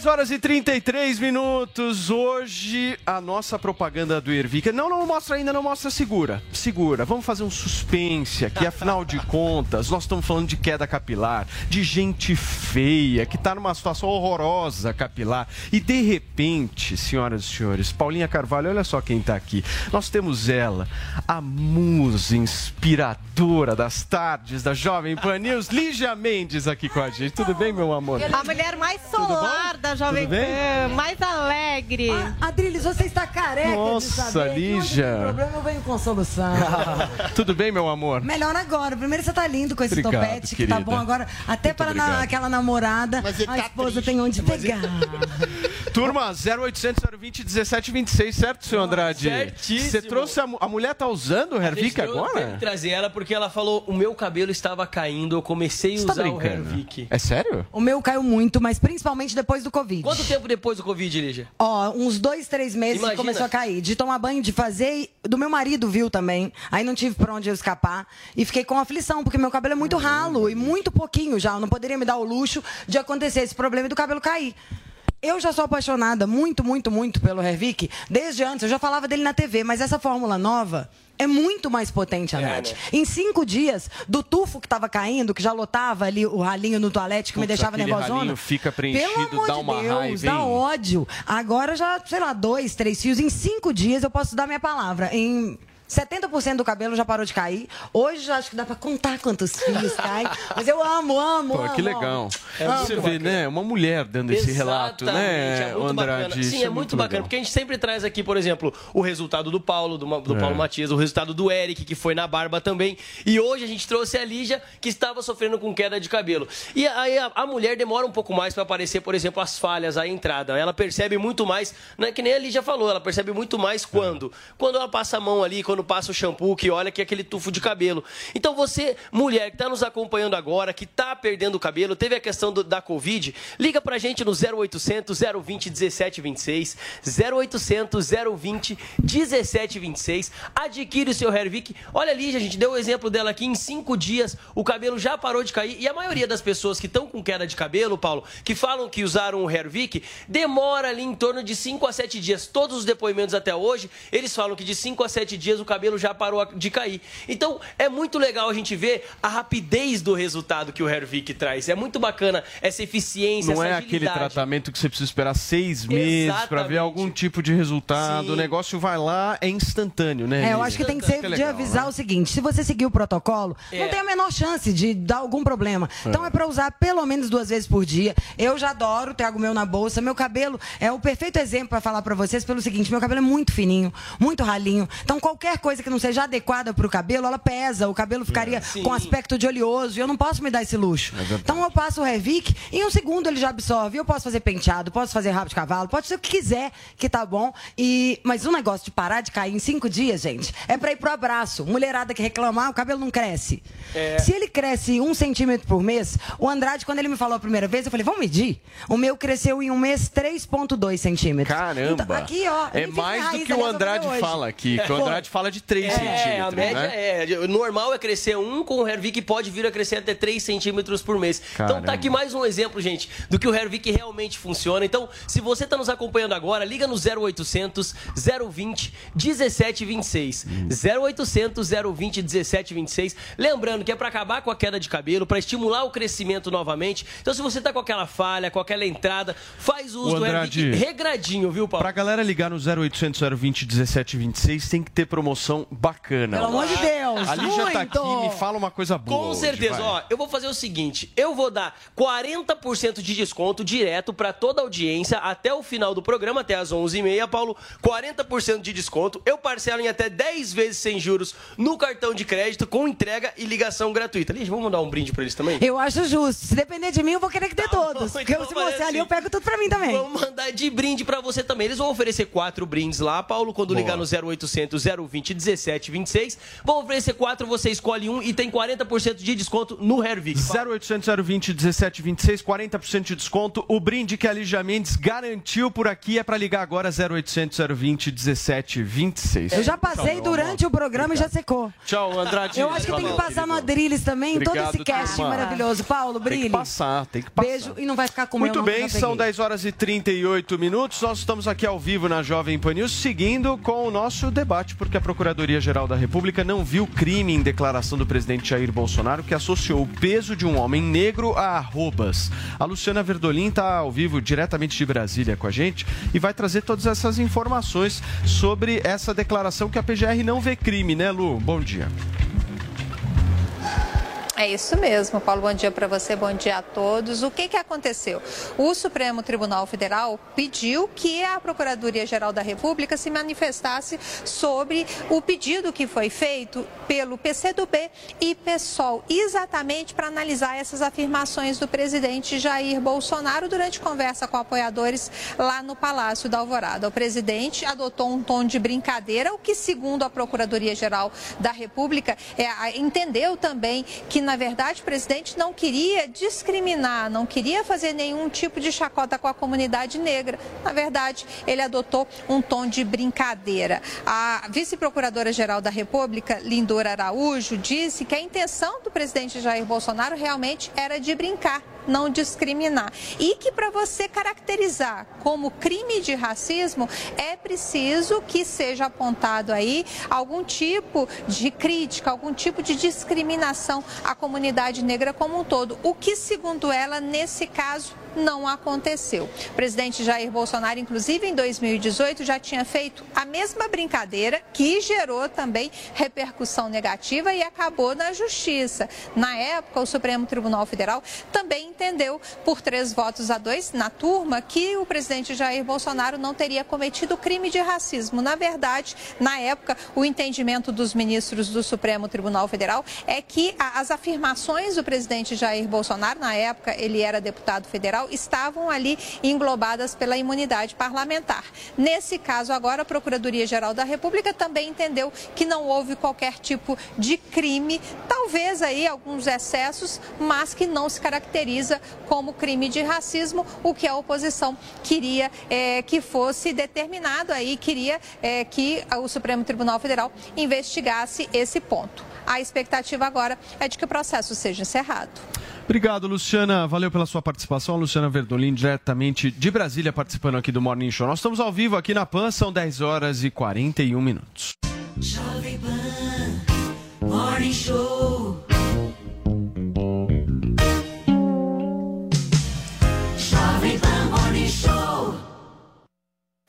10 horas e 33 minutos. Hoje, a nossa propaganda do Ervica. Não, não mostra ainda, não mostra. Segura, segura. Vamos fazer um suspense aqui. Afinal de contas, nós estamos falando de queda capilar, de gente feia, que está numa situação horrorosa capilar. E de repente, senhoras e senhores, Paulinha Carvalho, olha só quem está aqui. Nós temos ela, a musa inspiradora das tardes da Jovem Pan News, Lígia Mendes, aqui com a gente. Tudo bem, meu amor? A mulher mais solar da Jovem Tudo bem? Pan, mais alegre. Adriles, você está careca de Nossa, Lígia. tem problema eu venho com solução. Tudo bem, meu amor? Melhor agora. Primeiro você tá lindo com esse Obrigado, topete, que tá querida. bom agora. Até Muito para na- aquela namorada, a esposa tem onde pegar. Turma, 0800 020 1726, certo, senhor Andrade? certíssimo. Você trouxe a, a mulher tá usando o Hervik Eu agora? que trazer ela porque ela falou: o meu cabelo estava caindo, eu comecei a tá usar o brincando? Hervik. É sério? O meu caiu muito, mas principalmente depois do Covid. Quanto tempo depois do Covid, Lígia? Ó, uns dois, três meses que Imagina. começou a cair. De tomar banho, de fazer. Do meu marido viu também. Aí não tive pra onde eu escapar. E fiquei com aflição, porque meu cabelo é muito ralo e muito pouquinho já. Eu não poderia me dar o luxo de acontecer esse problema e do cabelo cair. Eu já sou apaixonada muito, muito, muito pelo Hervik. Desde antes, eu já falava dele na TV, mas essa fórmula nova é muito mais potente, Andrade. né? Em cinco dias, do tufo que tava caindo, que já lotava ali o ralinho no toalete, que me deixava nervosona. fica preenchido, Pelo amor dá de uma Deus, raiva, dá ódio. Agora já, sei lá, dois, três fios. Em cinco dias eu posso dar minha palavra. Em 70% do cabelo já parou de cair. Hoje acho que dá pra contar quantos fios caem. Mas eu amo, amo, Pô, amo. que legal. É amo. Você vê, né? Uma mulher dando esse relato, né, é muito Andrade? bacana. Isso Sim, é, muito bacana, legal. porque a gente sempre traz aqui, por exemplo, o resultado do Paulo, do, do É. Paulo Matias, o resultado do Eric, que foi na barba também. E hoje a gente trouxe a Lígia, que estava sofrendo com queda de cabelo. E aí a, a mulher demora um pouco mais para aparecer, por exemplo, as falhas, a entrada. Ela percebe muito mais, né, que nem a Lígia falou, ela percebe muito mais quando? Quando ela passa a mão ali, quando passa o shampoo, que olha que é aquele tufo de cabelo. Então você, mulher que está nos acompanhando agora, que está perdendo o cabelo, teve a questão do- da Covid, liga pra gente no 0800 020 1726, 0800 020 1726, adquire o seu Hervik. Olha ali, a gente deu o exemplo dela aqui, em cinco dias o cabelo já parou de cair e a maioria das pessoas que estão com queda de cabelo, Paulo, que falam que usaram o Hervik, demora ali em torno de 5 a 7 dias. Todos os depoimentos até hoje, eles falam que de 5 a 7 dias o cabelo já parou de cair. Então, é muito legal a gente ver a rapidez do resultado que o Hervik traz. É muito bacana essa eficiência, Não essa é aquele agilidade. tratamento que você precisa esperar seis meses para ver algum tipo de resultado. Sim. O negócio vai lá, é instantâneo, né? É, eu acho que tem que ser é de legal, avisar né? o seguinte: se você seguir o protocolo, É. não tem a menor chance de dar algum problema. É. Então é pra usar pelo menos duas vezes por dia. Eu já adoro, trago o meu na bolsa. Meu cabelo é o perfeito exemplo pra falar pra vocês pelo seguinte: meu cabelo é muito fininho, muito ralinho. Então qualquer coisa que não seja adequada pro cabelo, ela pesa. O cabelo ficaria Sim. com aspecto de oleoso. E eu não posso me dar esse luxo. verdade. então eu passo o Revic e em um segundo ele já absorve. Eu posso fazer penteado, posso fazer rabo de cavalo, pode ser o que quiser, que tá bom. E mas o negócio de parar de cair em cinco dias, gente, é pra ir pro abraço. Mulherada que reclamar, o cabelo não cresce. É. Se ele cresce um centímetro por mês, o Andrade, quando ele me falou a primeira vez, eu falei, vamos medir? O meu cresceu em um mês 3,2 centímetros. Caramba! Então, aqui, ó. é mais do que o Andrade fala aqui, que o Andrade fala de 3 É, a centímetros, média né? é. O normal é crescer um, com o Hervik pode vir a crescer até 3 centímetros por mês. Então Caramba. tá aqui mais um exemplo, gente, do que o Hervik realmente funciona. Então, se você tá nos acompanhando agora, liga no 0800 020 1726. 0800 020 1726. Lembrando que é para acabar com a queda de cabelo, para estimular o crescimento novamente. Então, se você tá com aquela falha, com aquela entrada, faz uso O do Andrade- Hervik regradinho, viu, Paulo? Pra galera ligar no 0800 020 1726 tem que ter promoção bacana. Pelo amor de Deus. Deus! A Lígia tá aqui, me fala uma coisa boa. Com hoje, certeza, vai. ó, eu vou fazer o seguinte, eu vou dar 40% de desconto direto para toda a audiência até o final do programa, até as 11h30, Paulo, 40% de desconto, eu parcelo em até 10 vezes sem juros no cartão de crédito com entrega e ligação gratuita. Lígia, vamos dar um brinde para eles também? Eu acho justo. Se depender de mim, eu vou querer que dê todos. Porque então se vai você ali, assim. eu pego tudo pra mim também. Vamos mandar de brinde pra você também. Eles vão oferecer quatro brindes lá, Paulo, quando Boa. ligar no 0800 020 17 26. Vão oferecer quatro, você escolhe um e tem 40% de desconto no Hervik. 0800 020 17 26, 40% de desconto. O brinde que a Lígia Mendes garantiu por aqui é para ligar agora 0800 020 17 26. Eu já passei durante o programa e já secou. Tchau, Andrade. Eu acho que tem que passar no Adrilles também, todo Obrigado, esse cast turma. maravilhoso. Paulo, Tem brilhe. que passar, tem que passar. Beijo e não vai ficar com Muito meu, bem, são peguei. 10 horas e 38 minutos. Nós estamos aqui ao vivo na Jovem Pan News, seguindo com o nosso debate, porque a Procuradoria-Geral da República não viu crime em declaração do presidente Jair Bolsonaro, que associou o peso de um homem negro a arrobas. A Luciana Verdolim está ao vivo diretamente de Brasília com a gente e vai trazer todas essas informações sobre essa declaração que a PGR não vê crime, né, Lu? Bom dia. É isso mesmo, Paulo. Bom dia para você, bom dia a todos. O que, que aconteceu? O Supremo Tribunal Federal pediu que a Procuradoria-Geral da República se manifestasse sobre o pedido que foi feito pelo PCdoB e PSOL, exatamente para analisar essas afirmações do presidente Jair Bolsonaro durante conversa com apoiadores lá no Palácio da Alvorada. O presidente adotou um tom de brincadeira, o que, segundo a Procuradoria-Geral da República, é, entendeu também que, na verdade, o presidente não queria discriminar, não queria fazer nenhum tipo de chacota com a comunidade negra. Na verdade, ele adotou um tom de brincadeira. A vice-procuradora-geral da República, Lindora Araújo, disse que a intenção do presidente Jair Bolsonaro realmente era de brincar não discriminar. E que para você caracterizar como crime de racismo, é preciso que seja apontado aí algum tipo de crítica, algum tipo de discriminação à comunidade negra como um todo. O que, segundo ela, nesse caso, não aconteceu. O presidente Jair Bolsonaro, inclusive em 2018, já tinha feito a mesma brincadeira que gerou também repercussão negativa e acabou na justiça. Na época, o Supremo Tribunal Federal também entendeu, por três votos a dois na turma, que o presidente Jair Bolsonaro não teria cometido crime de racismo. Na verdade, na época, o entendimento dos ministros do Supremo Tribunal Federal é que as afirmações do presidente Jair Bolsonaro, na época ele era deputado federal, estavam ali englobadas pela imunidade parlamentar. Nesse caso, agora, a Procuradoria-Geral da República também entendeu que não houve qualquer tipo de crime, talvez aí alguns excessos, mas que não se caracteriza como crime de racismo, o que a oposição queria eh, que fosse determinado aí, queria eh, que o Supremo Tribunal Federal investigasse esse ponto. A expectativa agora é de que o processo seja encerrado. Obrigado, Luciana. Valeu pela sua participação. Luciana Verdolim, diretamente de Brasília, participando aqui do Morning Show. Nós estamos ao vivo aqui na PAN, são 10 horas e 41 minutos. Jovem Pan Morning Show.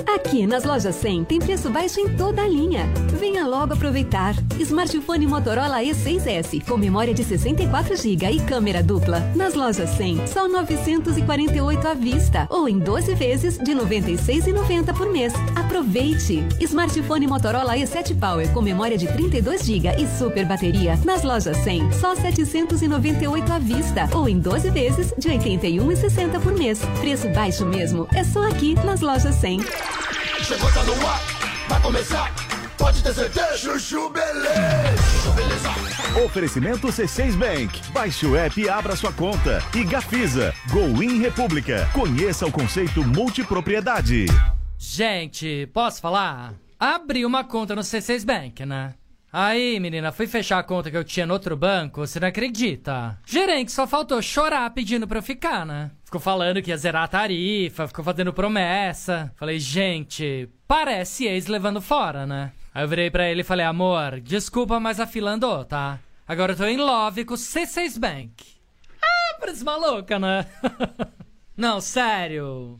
Aqui nas lojas 100 tem preço baixo em toda a linha. Venha logo aproveitar. Smartphone Motorola E6S com memória de 64 GB e câmera dupla. Nas lojas 100, só 948 à vista ou em 12 vezes de 96,90 por mês. Aproveite. Smartphone Motorola E7 Power com memória de 32 GB e super bateria. Nas lojas 100, só 798 à vista ou em 12 vezes de 81,60 por mês. Preço baixo mesmo. É só aqui nas lojas 100. Chegou, tá no ar, vai começar. Pode ter certeza. Chuchu Beleza. Chuchu Beleza. Oferecimento C6 Bank. Baixe o app e abra sua conta. E Gafisa, Go In República. Conheça o conceito multipropriedade. Gente, posso falar? Abri uma conta no C6 Bank, né? Aí, menina, fui fechar a conta que eu tinha no outro banco, você não acredita? Gerente só faltou chorar pedindo pra eu ficar, né? Ficou falando que ia zerar a tarifa, ficou fazendo promessa. Falei, gente, parece ex levando fora, né? Aí eu virei pra ele e falei, amor, desculpa, mas a fila andou, tá? Agora eu tô em love com o C6 Bank. Ah, parece maluca, né? Não, sério.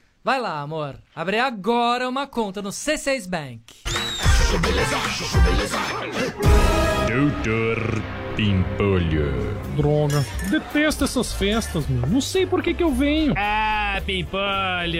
Vai lá, amor. Abre agora uma conta no C6 Bank. Doutor Pimpolho. Droga, detesto essas festas, meu. Não sei por que que eu venho. Ah, Pimpolho.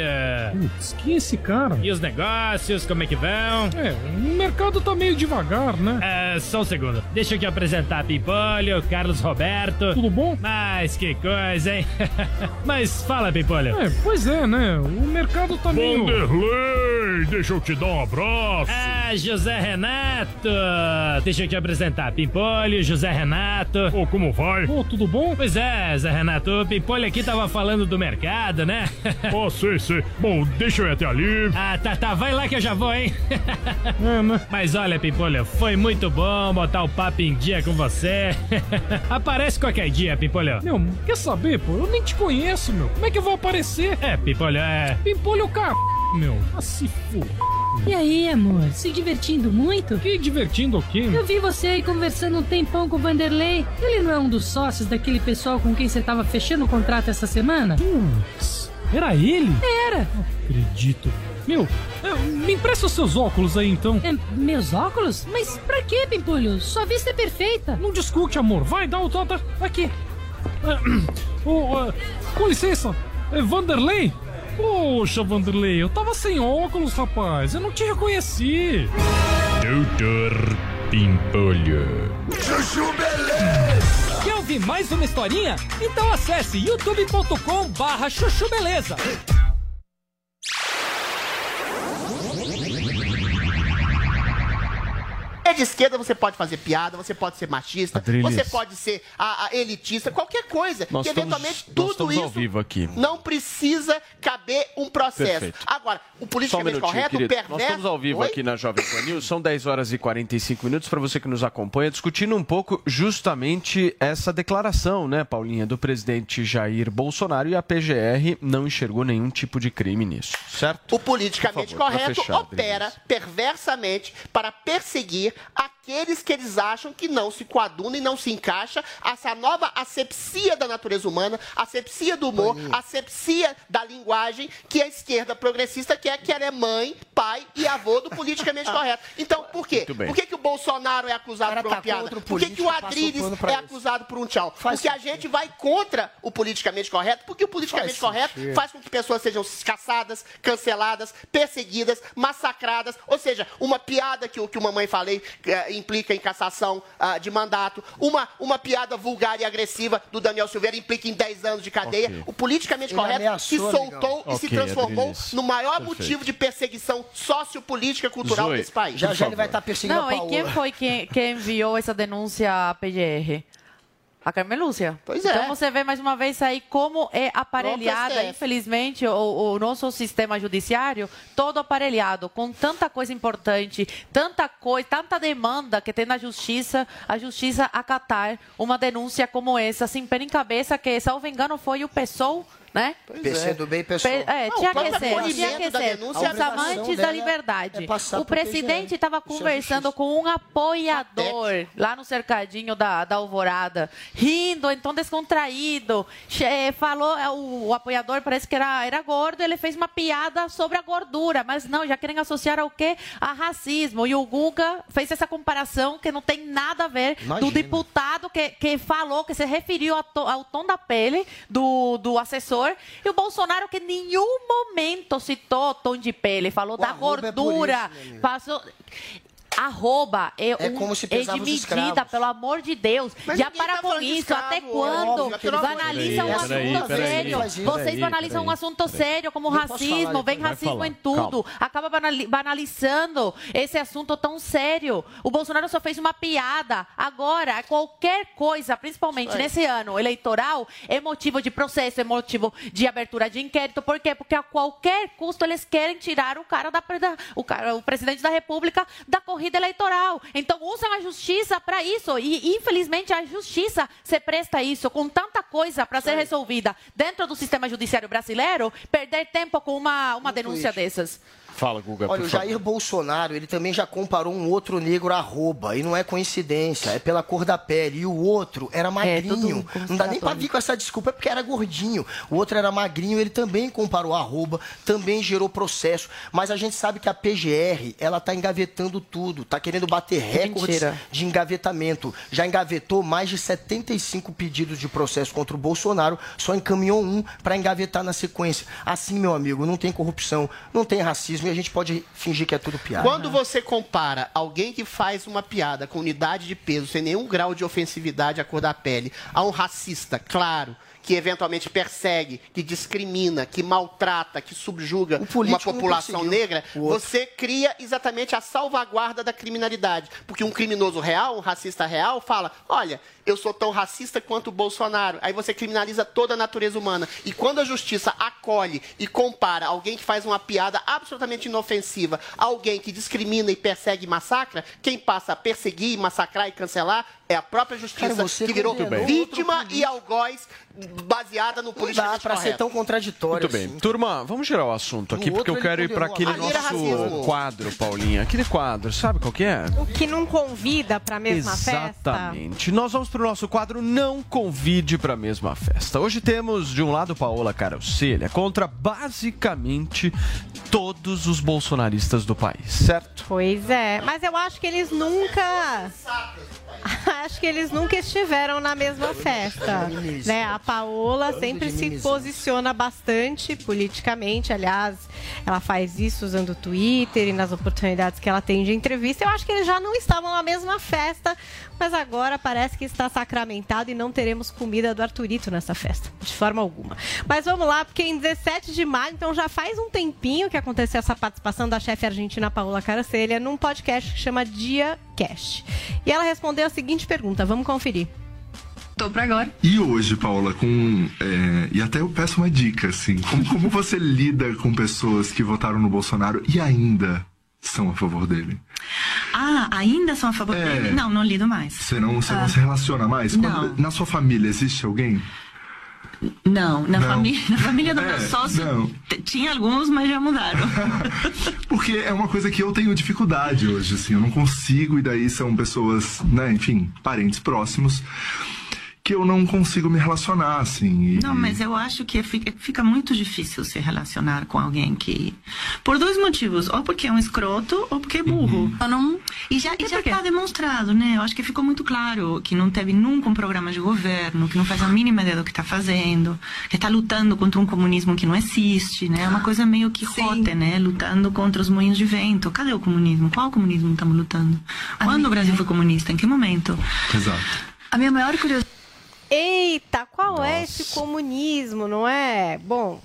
Putz, quem é esse cara? E os negócios, como é que vão? É, o mercado tá meio devagar, né? Ah, só um segundo. Deixa eu aqui apresentar Pimpolho, Carlos Roberto. Tudo bom? Mas que coisa, hein? Mas fala, Pimpolho. É, pois é, né? O mercado tá meio... Vanderlei, deixa eu te dar um abraço. Ah, José Renato. Deixa eu te apresentar Pimpolho, José Renato. Ô, como vai? Ô, tudo bom? Pois é, Zé Renato, o Pimpolho aqui tava falando do mercado, né? Ó, sei, sei. Bom, deixa eu ir até ali. Ah, tá, tá, vai lá que eu já vou, hein? É, né? Mas olha, Pimpolho, foi muito bom botar o papo em dia com você. Aparece qualquer dia, Pimpolho. Meu, quer saber, pô? Eu nem te conheço, meu. Como é que eu vou aparecer? É, Pimpolho, é... Pimpolho car... meu. Ah, se for. E aí, amor? Se divertindo muito? Que divertindo o quê? Eu vi você aí conversando um tempão com o Vanderlei. Ele não é um dos sócios daquele pessoal com quem você tava fechando o contrato essa semana? Putz, era ele? Era. Não acredito. Meu, me empresta os seus óculos aí então. É, meus óculos? Mas pra quê, Pimpolho? Sua vista é perfeita. Não discute, amor. Vai, dá o tota. Aqui. É, ô, é, com licença. É Vanderlei? Poxa, Vanderlei, eu tava sem óculos, rapaz. Eu não te reconheci. Doutor Pimpolho. Chuchu Beleza! Quer ouvir mais uma historinha? Então acesse youtube.com barra chuchu beleza. É de esquerda, você pode fazer piada, você pode ser machista, Adriles. você pode ser a, a elitista, qualquer coisa. Nós que estamos- eventualmente tudo isso vivo aqui. não precisa caber um processo. Perfeito. Agora, o um politicamente minutinho, correto, querido. perverso. Nós estamos ao vivo Oi? aqui na Jovem Pan News, são 10 horas e 45 minutos para você que nos acompanha, discutindo um pouco justamente essa declaração, né, Paulinha, do presidente Jair Bolsonaro e a PGR não enxergou nenhum tipo de crime nisso, certo? O politicamente favor, correto fechar, opera perversamente para perseguir I. aqueles que eles acham que não se coadunam e não se encaixa essa nova asepsia da natureza humana, asepsia do humor, asepsia da linguagem que a esquerda progressista quer, que ela é mãe, pai e avô do politicamente correto. Então, por quê? Por que, que o Bolsonaro é acusado por uma tá piada? Por que, que o Adriles é isso. acusado por um tchau? Porque a gente vai contra o politicamente correto, porque o politicamente Faz correto sentido. faz com que pessoas sejam caçadas, canceladas, perseguidas, massacradas. Ou seja, uma piada que, o- que uma mãe falei eh, implica em cassação ah, de mandato. Uma, uma piada vulgar e agressiva do Daniel Silveira implica em 10 anos de cadeia. Ok. O politicamente Ele correto se ameaçou, soltou amigão. e se Ok, transformou Adriles. no maior Perfeito. motivo de perseguição sociopolítica e cultural Zoe, desse país. Já já ele vai estar perseguindo Não, a e quem foi quem, quem enviou essa denúncia à PGR? A Carmen Lúcia. Pois é. Então você vê mais uma vez aí como é aparelhada, infelizmente, o, o nosso sistema judiciário, todo aparelhado, com tanta coisa importante, tanta coisa, tanta demanda que tem na justiça, a justiça acatar uma denúncia como essa, sem pé em cabeça, que, salvo engano, foi o PSOL, né? PC do bem, pessoal. Pe- É, tinha que ser, tinha que da ser. denúncia, Os amantes da liberdade. é o presidente estava é conversando com um apoiador lá no cercadinho da, da Alvorada, rindo, então descontraído. Che- Falou, é, o, o apoiador parece que era, era gordo, ele fez uma piada sobre a gordura, mas não, já querem associar ao quê? A racismo. E o Guga fez essa comparação que não tem nada a ver do Imagina. deputado que, que falou, que se referiu ao, to- ao tom da pele do, do assessor, e o Bolsonaro que em nenhum momento citou tom de pele, falou O da é gordura, isso, meu amigo. passou... Arroba é, É um- como se é escravos. pelo amor de Deus. Mas Já para tá com isso. escravo, Até é quando óbvio que ele foi- banaliza um assunto sério? Vocês banalizam um assunto sério, como racismo, vem racismo em tudo. Acaba banali- banalizando esse assunto tão sério. O Bolsonaro só fez uma piada. Agora, qualquer coisa, principalmente nesse ano eleitoral, é motivo de processo, é motivo de abertura de inquérito. Por quê? Porque a qualquer custo eles querem tirar o cara da, da- o, cara, o presidente da República da corrida eleitoral. Então usam a justiça para isso. E infelizmente a justiça se presta a isso, com tanta coisa para ser resolvida dentro do sistema judiciário brasileiro, perder tempo com uma, uma denúncia dessas. Fala, Guga. Olha, o favor. Jair Bolsonaro, ele também já comparou um outro negro a arroba. E não é coincidência, é pela cor da pele. E o outro era magrinho. não dá nem pra vir com essa desculpa, é porque era gordinho. O outro era magrinho, ele também comparou a arroba, também gerou processo. Mas a gente sabe que a PGR, ela tá engavetando tudo. Tá querendo bater recordes mentira. de engavetamento. Já engavetou mais de 75 pedidos de processo contra o Bolsonaro, só encaminhou um para engavetar na sequência. Assim, meu amigo, não tem corrupção, não tem racismo e a gente pode fingir que é tudo piada. Quando você compara alguém que faz uma piada com unidade de peso, sem nenhum grau de ofensividade à cor da pele, a um racista, claro, que eventualmente persegue, que discrimina, que maltrata, que subjuga uma população negra, você cria exatamente a salvaguarda da criminalidade. Porque um criminoso real, um racista real, fala: olha, eu sou tão racista quanto o Bolsonaro. Aí você criminaliza toda a natureza humana. E quando a justiça acolhe e compara alguém que faz uma piada absolutamente inofensiva a alguém que discrimina e persegue e massacra, quem passa a perseguir, massacrar e cancelar é a própria justiça Cara, que virou vítima e algoz baseada no Não politicamente dá pra ser tão contraditório Muito bem. assim. Turma, vamos girar o assunto aqui, No porque eu quero ir para aquele nosso racismo. quadro, Paulinha. Aquele quadro, sabe qual que é? O que não convida para a mesma festa. Exatamente. Nós vamos para o nosso quadro Não Convide para a Mesma Festa. Hoje temos, de um lado, Paola Carosselha contra basicamente todos os bolsonaristas do país, certo? Pois é, mas eu acho que eles nunca. Acho que eles nunca estiveram na mesma festa. Né? A Paola sempre se posiciona bastante politicamente. Aliás, ela faz isso usando o Twitter e nas oportunidades que ela tem de entrevista. Eu acho que eles já não estavam na mesma festa, mas agora parece que está sacramentado e não teremos comida do Arthurito nessa festa, de forma alguma. Mas vamos lá, porque em 17 de maio, então já faz um tempinho que aconteceu essa participação da chefe argentina Paola Caracelha num podcast que chama Dia Cash. E ela respondeu a seguinte pergunta, vamos conferir. Tô pra agora. E hoje, Paula, com. é, e até eu peço uma dica, assim. Como, como você lida com pessoas que votaram no Bolsonaro e ainda são a favor dele? Ah, ainda são a favor É. dele? Não, não lido mais. Você não, você não Ah. se relaciona mais? Não. Quando- na sua família existe alguém? Não, na, Não. Família, na família do É, meu sócio não. tinha alguns, mas já mudaram. Porque é uma coisa que eu tenho dificuldade hoje, assim. Eu não consigo, e daí são pessoas, né, enfim, parentes próximos, que eu não consigo me relacionar, assim. e- Não, mas eu acho que fica, fica muito difícil se relacionar com alguém que. Por dois motivos. Ou porque é um escroto, ou porque é burro. Eu não... E já, e já está demonstrado, né? Eu acho que ficou muito claro que não teve nunca um programa de governo, que não faz a mínima ideia do que está fazendo, que está lutando contra um comunismo que não existe, né? É uma coisa meio que rote, né? Lutando contra os moinhos de vento. Cadê o comunismo? Qual comunismo estamos lutando? Quando o Brasil foi comunista? Em que momento? Exato. A minha maior curiosidade. Eita, qual é esse comunismo, não é? Bom,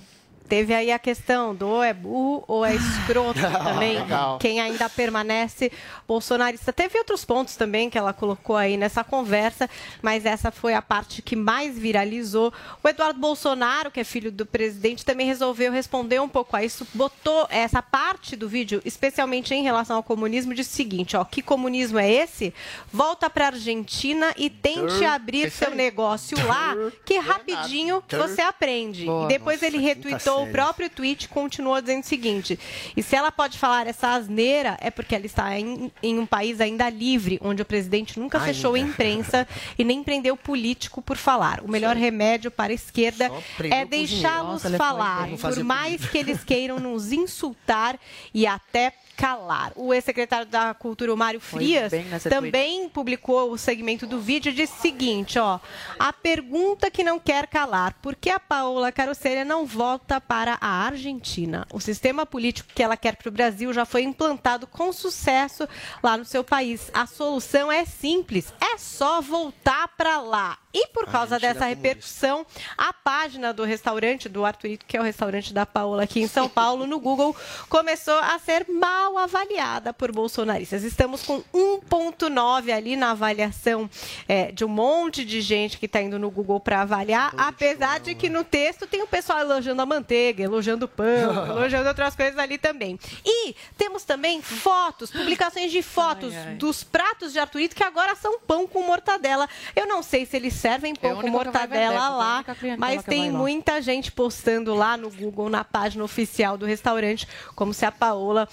teve aí a questão do ou é burro ou é escroto também. Legal. Quem ainda permanece bolsonarista. Teve outros pontos também que ela colocou aí nessa conversa, mas essa foi a parte que mais viralizou. O Eduardo Bolsonaro, que é filho do presidente, também resolveu responder um pouco a isso. Botou essa parte do vídeo, especialmente em relação ao comunismo, disse o seguinte: ó, que comunismo é esse? Volta para Argentina e tente abrir esse seu aí. negócio lá, que rapidinho você aprende. Boa. e depois Nossa, ele quinta o próprio tweet continuou dizendo o seguinte: e se ela pode falar essa asneira, é porque ela está em, em um país ainda livre, onde o presidente nunca Ainda. fechou a imprensa e nem prendeu político por falar. O melhor remédio para a esquerda é deixá-los é falar, por mais que eles queiram nos insultar e até calar. O ex-secretário da Cultura, o Mário Frias, também publicou o segmento do vídeo e disse o seguinte, ó, a pergunta que não quer calar, por que a Paola Carosselha não vota para a Argentina. O sistema político que ela quer para o Brasil já foi implantado com sucesso lá no seu país. A solução é simples, é só voltar para lá. E por causa dessa repercussão, a página do restaurante do Arthurito, que é o restaurante da Paola aqui em São Paulo, no Google, começou a ser mal avaliada por bolsonaristas. Estamos com 1,9 ali na avaliação é, de um monte de gente que está indo no Google para avaliar, apesar de que no texto tem o pessoal elogiando a manteiga, elogiando o pão, elogiando outras coisas ali também. E temos também fotos, publicações de fotos dos pratos de Arthurito que agora são pão com mortadela. Eu não sei se eles servem pão É com mortadela é lá, mas tem lá. muita gente postando lá no Google, na página oficial do restaurante, como se a Paola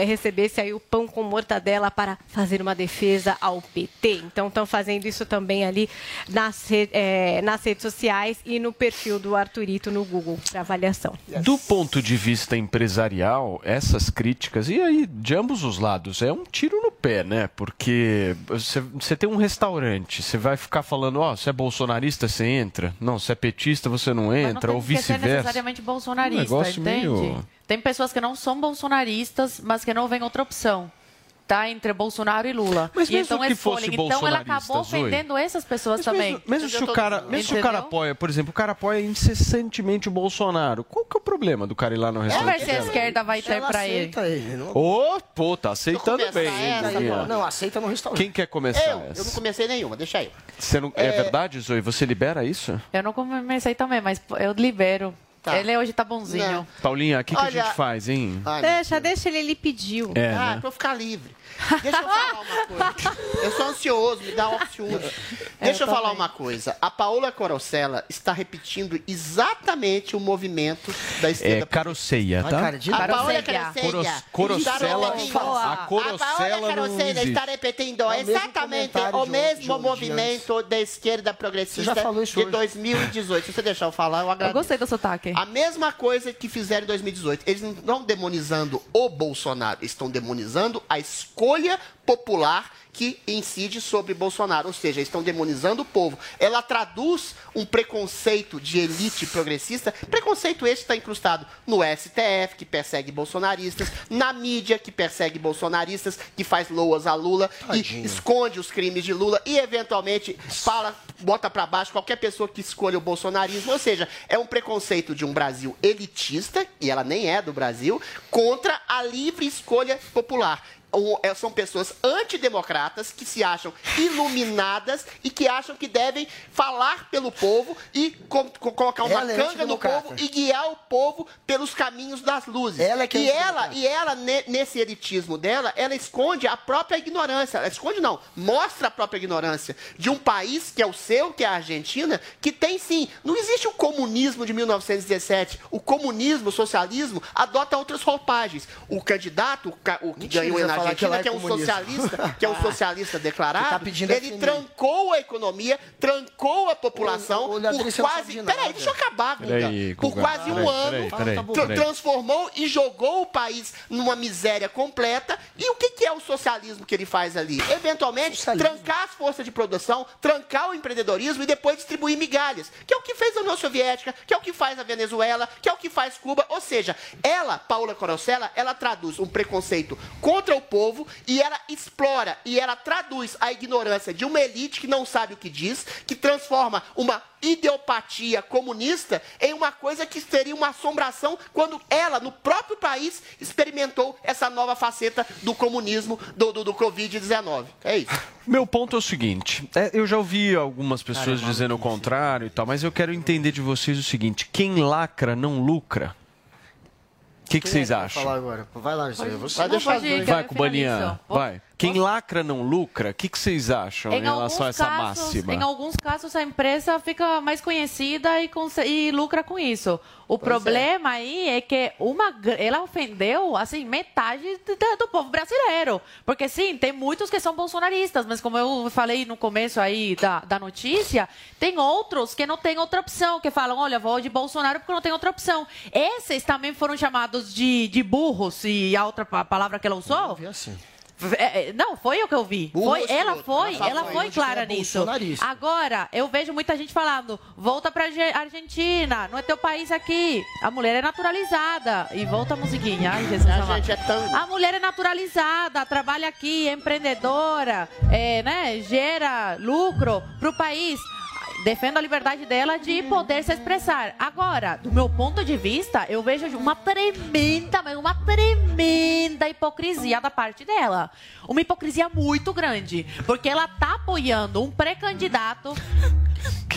eh, recebesse aí o pão com mortadela para fazer uma defesa ao PT. Então estão fazendo isso também ali nas, eh, nas redes sociais e no perfil do Arthurito no Google para avaliação. Do ponto de vista empresarial, essas críticas, e aí de ambos os lados, é um tiro no pé, né? Porque você, você tem um restaurante, você vai ficar falando, ó, você é bolsonarista, você entra. Não, se é petista, você não entra, ou que ser vice-versa. necessariamente bolsonarista, Um negócio entende? meio- Tem pessoas que não são bolsonaristas, mas que não veem outra opção. Tá entre Bolsonaro e Lula. Mas e mesmo então que escolhem. fosse Então ela acabou Zoe. ofendendo essas pessoas também. Mesmo, mesmo se o cara, mesmo se o cara apoia, por exemplo, o cara apoia incessantemente o Bolsonaro, qual que é o problema do cara ir lá no Vamos restaurante? ver se a esquerda vai ter Ela pra ele. aceita ele. Não... Ô, pô, tá aceitando bem. hein, essa, Guilherme? Não, aceita no restaurante. Quem quer começar Eu, eu essa? não comecei nenhuma, deixa eu. Você não, é... É. verdade, Zoe? Você libera isso? Eu não comecei também, mas eu libero. Ele hoje tá bonzinho. Paulinha, o que, que a gente faz, hein? Deixa, deixa ele, ele pediu. É, ah, né? pra eu ficar livre. Deixa eu falar uma coisa. Eu sou ansioso, me dá opções. Deixa eu, falar também. uma coisa. A Paola Corocella está repetindo exatamente o movimento da esquerda. É caroceia, tá? A Paola Corocella, a Paola não Carocella existe. está repetindo É exatamente comentário o mesmo de- de movimento da esquerda progressista de hoje. 2018. Se você deixar eu falar, eu Eu agradeço. gostei do sotaque. A mesma coisa que fizeram em 2018. Eles não estão demonizando o Bolsonaro, estão demonizando a escolha popular que incide sobre Bolsonaro. Ou seja, estão demonizando o povo. Ela traduz um preconceito de elite progressista, preconceito esse que está incrustado no STF, que persegue bolsonaristas, na mídia, que persegue bolsonaristas, que faz loas a Lula e esconde os crimes de Lula e, eventualmente, fala, bota para baixo qualquer pessoa que escolha o bolsonarismo. Ou seja, é um preconceito de um Brasil elitista, e ela nem é do Brasil, contra a livre escolha popular. É, São pessoas antidemocratas que se acham iluminadas e que acham que devem falar pelo povo e co- co- colocar uma Ela é canga no antidemocrata. povo e guiar o povo pelos caminhos das luzes. Ela é que é e ela, antidemocrata. e ela, ne- nesse elitismo dela, ela esconde a própria ignorância. Ela esconde não, mostra a própria ignorância de um país que é o seu, que é a Argentina, que tem sim. Não existe o comunismo de 1917. O comunismo, o socialismo, adota outras roupagens. O candidato, o, ca- o que ganhou na que Argentina, é que é um socialista, que é um socialista declarado, Você tá pedindo ele trancou a economia, trancou a população ô, Leandro, por não quase. Peraí, deixa eu acabar, Guga. Peraí, Por Guga. quase um Peraí, ano, peraí, peraí, tra- peraí. transformou e jogou o país numa miséria completa. E o que, que é o socialismo que ele faz ali? Eventualmente, trancar as forças de produção, trancar o empreendedorismo e depois distribuir migalhas. Que é o que fez a União Soviética, que é o que faz a Venezuela, que é o que faz Cuba. Ou seja, ela, Paula Corocella, ela traduz um preconceito contra o povo e ela explora e ela traduz a ignorância de uma elite que não sabe o que diz, que transforma uma ideopatia comunista em uma coisa que seria uma assombração quando ela, no próprio país, experimentou essa nova faceta do comunismo, do, do, do Covid-19. É isso. Meu ponto é o seguinte: é, eu já ouvi algumas pessoas dizendo o contrário e tal, mas eu quero entender de vocês o seguinte: quem lacra não lucra. O que, que é vocês acham? falar agora? Vai lá. Você. Vai deixar. Vai, Cubaninha, vai. Quem lacra não lucra, o que, que vocês acham em, Em relação a essa casos, máxima? em alguns casos, a empresa fica mais conhecida e, e lucra com isso. O é. problema aí é que uma, ela ofendeu assim, metade do, do- povo brasileiro. Porque sim, tem muitos que são bolsonaristas, mas como eu falei no começo aí da, da notícia, tem outros que não têm outra opção, que falam, olha, vou de Bolsonaro porque não tem outra opção. Esses também foram chamados de, de burros, e a outra pa- palavra que ela usou? assim. É, é, não, foi o que eu vi. Burro Foi, ela foi, Ela ela foi quem clara é nisso. Agora, eu vejo muita gente falando: volta pra Arge- Argentina, não é teu país aqui. A mulher é naturalizada. E volta a musiquinha. Ai, Jesus A gente é tão- A mulher é naturalizada, trabalha aqui, é empreendedora, é, né, gera lucro pro país. Defendo a liberdade dela de poder se expressar. Agora, do meu ponto de vista, eu vejo uma tremenda, mas uma tremenda hipocrisia da parte dela. Uma hipocrisia muito grande. Porque ela tá apoiando um pré-candidato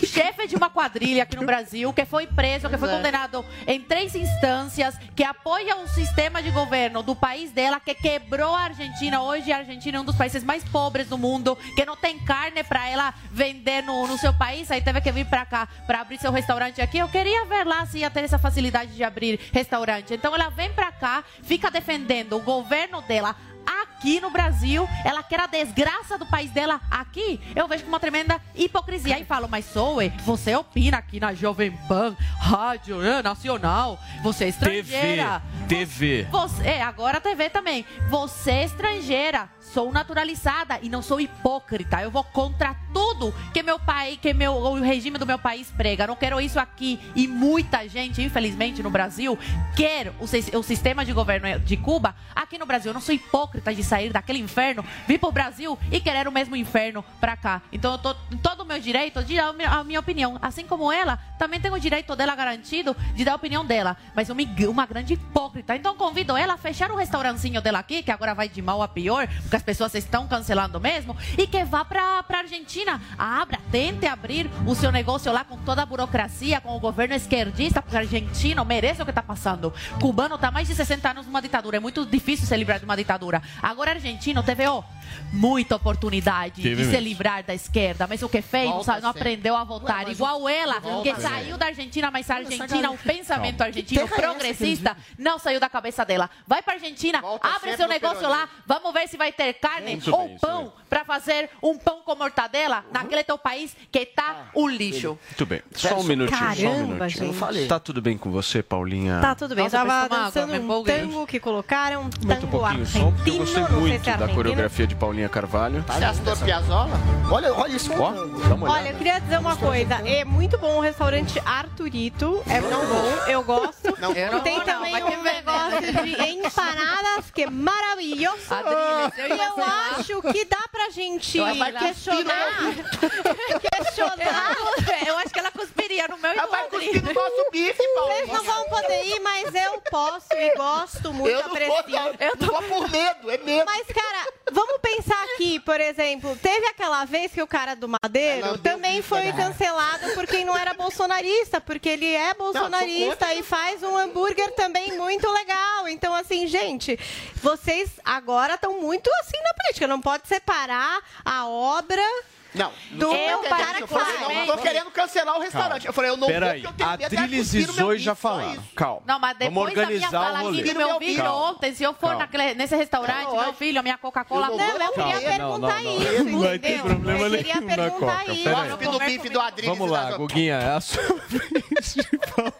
chefe de uma quadrilha aqui no Brasil, que foi preso, que foi condenado em três instâncias, que apoia um sistema de governo do país dela, que quebrou a Argentina. Hoje a Argentina é um dos países mais pobres do mundo, que não tem carne para ela vender no, no seu país. Aí teve que vir para cá para abrir seu restaurante aqui. Eu queria ver lá se ia ter essa facilidade de abrir restaurante. Então ela vem para cá, fica defendendo o governo dela aqui no Brasil, ela quer a desgraça do país dela aqui, eu vejo uma tremenda hipocrisia. Aí falo, mas Zoe, você opina aqui na Jovem Pan, Rádio Nacional, você é estrangeira. TV. Você, é, agora a TV também. Você é estrangeira, sou naturalizada e não sou hipócrita. Eu vou contra tudo que meu pai, que meu, o regime do meu país prega. Não quero isso aqui. E muita gente, infelizmente, no Brasil, quer o, o sistema de governo de Cuba aqui no Brasil. Eu não sou hipócrita de sair daquele inferno, vir pro Brasil e querer o mesmo inferno pra cá. Então eu tô em todo o meu direito de dar a minha- opinião. Assim como ela, também tenho o direito dela garantido de dar a opinião dela. Mas uma, uma grande hipócrita. Então convido ela a fechar o restaurantinho dela aqui, que agora vai de mal a pior, porque as pessoas estão cancelando mesmo, e que vá pra, pra Argentina. Abra, tente abrir o seu negócio lá com toda a burocracia, com o governo esquerdista, porque argentino merece o que tá passando. Cubano tá mais de 60 anos numa ditadura. É muito difícil se livrar de uma ditadura. Agora argentino ó, muita oportunidade Teve de se mesmo. livrar da esquerda, mas o que fez, não, Volta sabe, não sempre. aprendeu a votar. Ué, Igual ela, Volta que sempre. saiu da Argentina, mas a Argentina, o pensamento Calma. argentino é essa, progressista, não saiu da cabeça dela. Vai pra Argentina, abre sempre seu negócio lá, vamos ver se vai ter carne Muito ou bem, pão pra fazer um pão com mortadela naquele teu país que tá um lixo. Muito bem. Só um minutinho, só um Caramba, minutinho. gente. Eu não falei. Tá tudo bem com você, Paulinha? Tá tudo bem. Nossa, eu tava água, dançando me um tango que colocaram, um Muito um tango pouquinho o som, argentino, porque eu gostei não se muito é da coreografia de Paulinha Carvalho. Você é Astor Piazzolla? Olha, olha isso. Ó, dá uma Olha, olhada. eu queria dizer uma coisa. É muito bom o restaurante Arturito. É muito bom, eu gosto. Eu não e tem vou, não, também vai um negócio de empanadas que é maravilhoso. Adriles, eu e ia eu falar. acho que dá pra gente Ela vai questionar. questionar. Eu acho que ela cuspiria no meu e Ela no vai Adri. cuspir no nosso bife, Vocês não vão poder ir, mas eu posso e gosto muito, Eu não vou, aprecio. não. Eu não vou por medo, é medo. Mas, cara, vamos pensar aqui, por exemplo, teve aquela vez que o cara do Madeiro também foi cancelado porque não era bolsonarista, porque ele é bolsonarista e faz um hambúrguer também muito legal. Então, assim, gente, vocês agora estão muito assim na política. Não pode separar a obra. Não, Do não eu tô para. Eu falei, não, tô querendo cancelar o restaurante. Eu falei, eu não vou Peraí, porque eu tenho a medo Trilis cuspir e Zoe já falaram. Calma. Não, mas Vamos depois da minha organizar fala o aqui do meu Calma. filho ontem, se eu for Calma. naquele, nesse restaurante, Calma. meu filho, a minha Coca-Cola... Eu Não, eu Calma. queria Não, perguntar não, não. isso, Não vai ter entendeu? problema eu queria nenhum na perguntar Coca. isso. Peraí. Cuspe no bife do Adriles Vamos lá. Guguinha, é a sua vez de falar.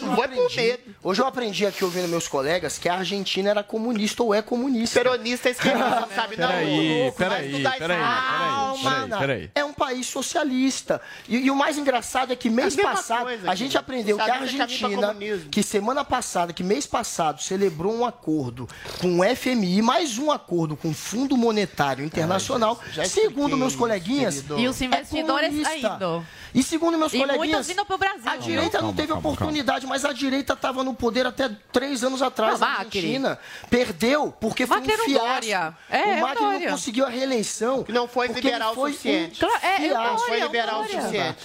Não vai por medo. Hoje eu aprendi aqui ouvindo meus colegas que a Argentina era comunista ou é comunista. Peronista esquerdista, não sabe não. Peraí, peraí, peraí, peraí, peraí. É um país socialista. E, e o mais engraçado é que mês passado coisa, a gente. aprendeu que a pra Argentina, que semana passada, que mês passado celebrou um acordo com o FMI, mais um acordo com o Fundo Monetário Internacional, já expliquei segundo meus coleguinhas. E os investidores é comunista. indo. E segundo meus E muitos coleguinhas, vindo pro Brasil. a direita não Calma, teve calma, oportunidade, mas a direita estava no poder até três anos atrás Não, na Macri. Argentina. Perdeu porque foi Macri um fiasco. É, o é o Macri não Dória. conseguiu a reeleição. Que não foi liberal o suficiente. Um Claro, é, é. Não foi liberal o suficiente.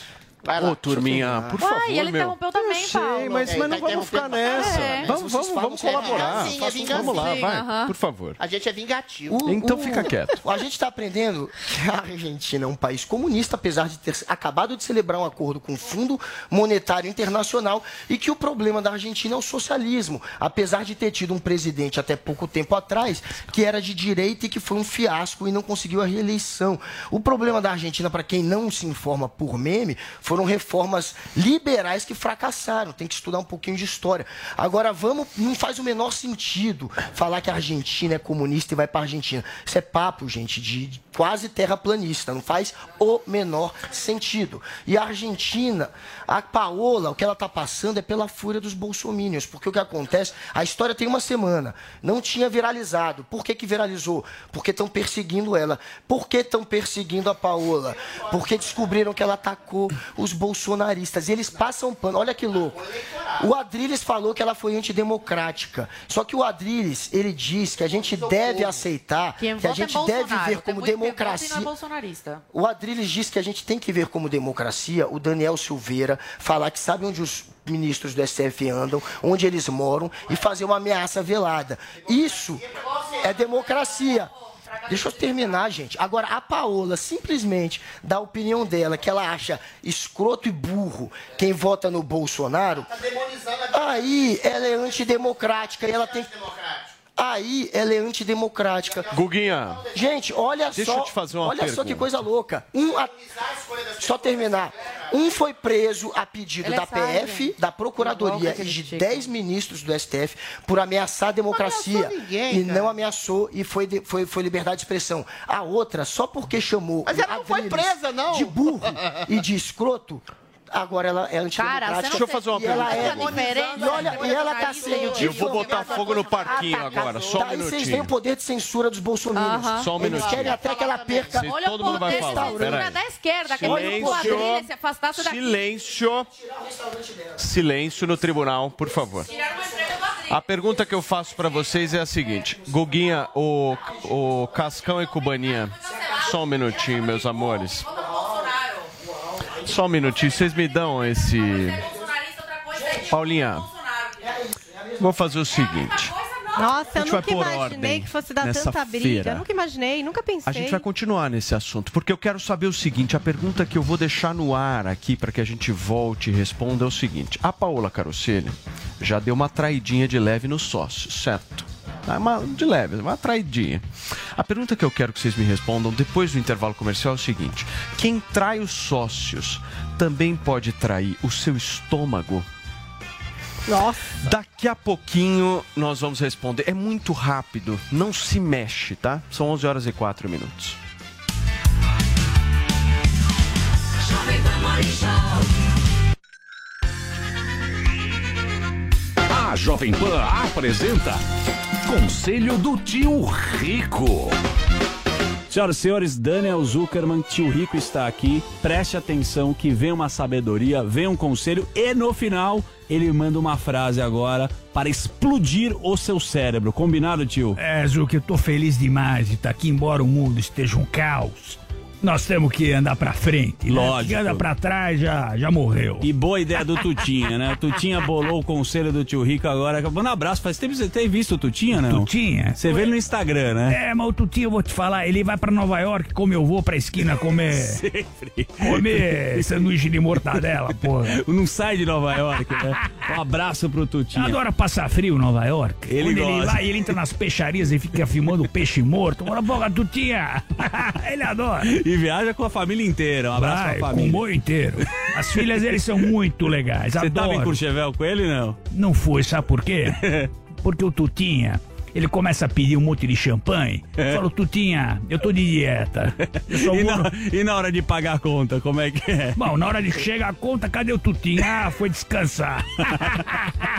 Vai lá. Ô, turminha, por Uai, favor, ele meu. interrompeu também, Eu sei, Paulo. mas, É, mas não tá vamos ficar nessa. É. Vamos, vamos, vamos é colaborar. vingancinha, é Vamos lá, vingancinha, vai, aham. por favor. A gente é vingativo. O- Então o- fica quieto. A gente está aprendendo que a Argentina é um país comunista, apesar de ter acabado de celebrar um acordo com o Fundo Monetário Internacional, e que o problema da Argentina é o socialismo, apesar de ter tido um presidente até pouco tempo atrás que era de direita e que foi um fiasco e não conseguiu a reeleição. O problema da Argentina, para quem não se informa por meme, foi Foram reformas liberais que fracassaram. Tem que estudar um pouquinho de história. Agora, vamos. Não faz o menor sentido falar que a Argentina é comunista e vai para a Argentina. Isso é papo, gente, de quase terraplanista. Não faz o menor sentido. E a Argentina, a Paola, o que ela está passando é pela fúria dos bolsomínios. Porque o que acontece, a história tem uma semana. Não tinha viralizado. Por que, que viralizou? Porque estão perseguindo ela. Por que estão perseguindo a Paola? Porque descobriram que ela atacou os bolsonaristas. E eles passam pano. Olha que louco. O Adriles falou que ela foi antidemocrática. Só que o Adriles, ele diz que a gente deve aceitar, que a é gente deve ver como democracia. é bolsonarista. O Adriles diz que a gente tem que ver como democracia o Daniel Silveira falar que sabe onde os ministros do STF andam, onde eles moram e fazer uma ameaça velada. Isso é democracia. Deixa eu terminar, gente. Agora, a Paola simplesmente dá a opinião dela, que ela acha escroto e burro quem vota no Bolsonaro, aí ela é antidemocrática e ela tem. Aí ela é antidemocrática. Guguinha. Gente, olha Deixa só. eu te fazer uma olha só que pergunta. coisa louca. Um, a- Só terminar. Um foi preso a pedido é da sargento. PF, da Procuradoria e de aquele 10 ministros do STF por ameaçar a democracia. ninguém, e não ameaçou e foi, de- foi, foi liberdade de expressão. A outra, só porque chamou Mas ela não foi presa, não. de burro e de escroto, agora ela é antidemocrática. Deixa eu fazer uma e ela pergunta. é, e olha, e ela tá sendo Eu vou botar fogo no parquinho agora, só um Daí vocês têm minutinho. o poder de censura dos bolsominions. Só um Eles minutinho. querem até que ela perca. Olha o poder falar, Censura da esquerda, que é quadrilha, se afastasse daqui. Silêncio. Silêncio no tribunal, por favor. A pergunta que eu faço pra vocês é a seguinte: Guguinha, o, o Cascão e Cubaninha, só um minutinho, meus amores. Só um minutinho, vocês me dão esse. Paulinha, vou fazer o seguinte. Nossa, A eu gente vai nunca imaginei ordem que fosse dar nessa tanta briga. feira. Eu nunca imaginei, nunca pensei. A gente vai continuar nesse assunto, porque eu quero saber o seguinte: a pergunta que eu vou deixar no ar aqui para que a gente volte e responda é o seguinte: a Paola Carocelli já deu uma traidinha de leve no sócio, certo? Uma, de leve, uma traidinha. A pergunta que eu quero que vocês me respondam depois do intervalo comercial é o seguinte: quem trai os sócios também pode trair o seu estômago? Nossa. Daqui a pouquinho nós vamos responder. É muito rápido, não se mexe, tá? São 11 horas e 4 minutos. A Jovem Pan apresenta Conselho do Tio Rico. Senhoras e senhores, Daniel Zuckerman, tio Rico está aqui. Preste atenção que vem uma sabedoria, vem um conselho e no final ele manda uma frase agora para explodir o seu cérebro. Combinado, tio? É, Zuki, eu tô feliz demais de estar aqui, embora o mundo esteja um caos. Nós temos que andar pra frente. né? Lógico. Quem anda pra trás já, já morreu. E boa ideia do Tutinha, né? Tutinha bolou o conselho do tio Rico agora. Manda um abraço. Faz tempo que você tem visto o Tutinha, não? Tutinha? Você vê ele no Instagram, né? É, mas o Tutinho, eu vou te falar, ele vai pra Nova York como eu vou pra esquina comer. Sempre. Comer sanduíche de mortadela, porra. Não sai de Nova York, né? Um abraço pro Tutinha. Adora passar frio em Nova York. Ele Quando ele gosta. vai, ele entra nas peixarias e fica filmando peixe morto. Bora, porra, Tutinha. ele adora. E viaja com a família inteira. Um abraço Vai, pra com o família. boi inteiro. As filhas deles são muito legais. Você tava em adoro. Courchevel com ele, não? Não foi, sabe por quê? Porque o Tutinha, ele começa a pedir um monte de champanhe. É. Fala, Tutinha, eu tô de dieta. Eu E vou... na, e na hora de pagar a conta, como é que é? Bom, na hora de chegar a conta, cadê o Tutinha? Ah, foi descansar.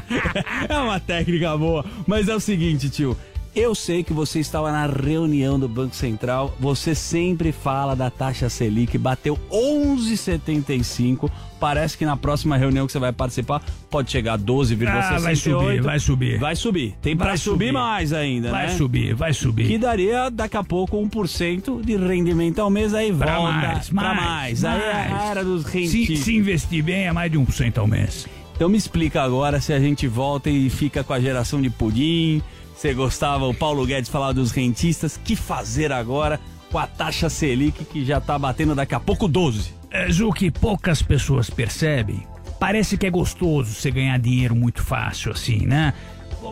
É uma técnica boa. Mas é o seguinte, tio. Eu sei que você estava na reunião do Banco Central. Você sempre fala da taxa Selic. Bateu 11,75. Parece que na próxima reunião que você vai participar pode chegar a 12,68. Ah, vai subir, vai subir. Vai subir. Tem para Vai subir. subir. mais ainda, Vai né? subir, vai subir. Que daria daqui a pouco 1% de rendimento ao mês. Aí Pra volta mais, pra mais, mais. Aí é a era dos Se, rentistas. se investir bem, é mais de 1% ao mês. Então me explica agora se a gente volta e fica com a geração de pudim. Você gostava, o Paulo Guedes falava dos rentistas. Que fazer agora com a taxa Selic que já tá batendo daqui a pouco 12? É, Ju, que poucas pessoas percebem. Parece que é gostoso você ganhar dinheiro muito fácil assim, né?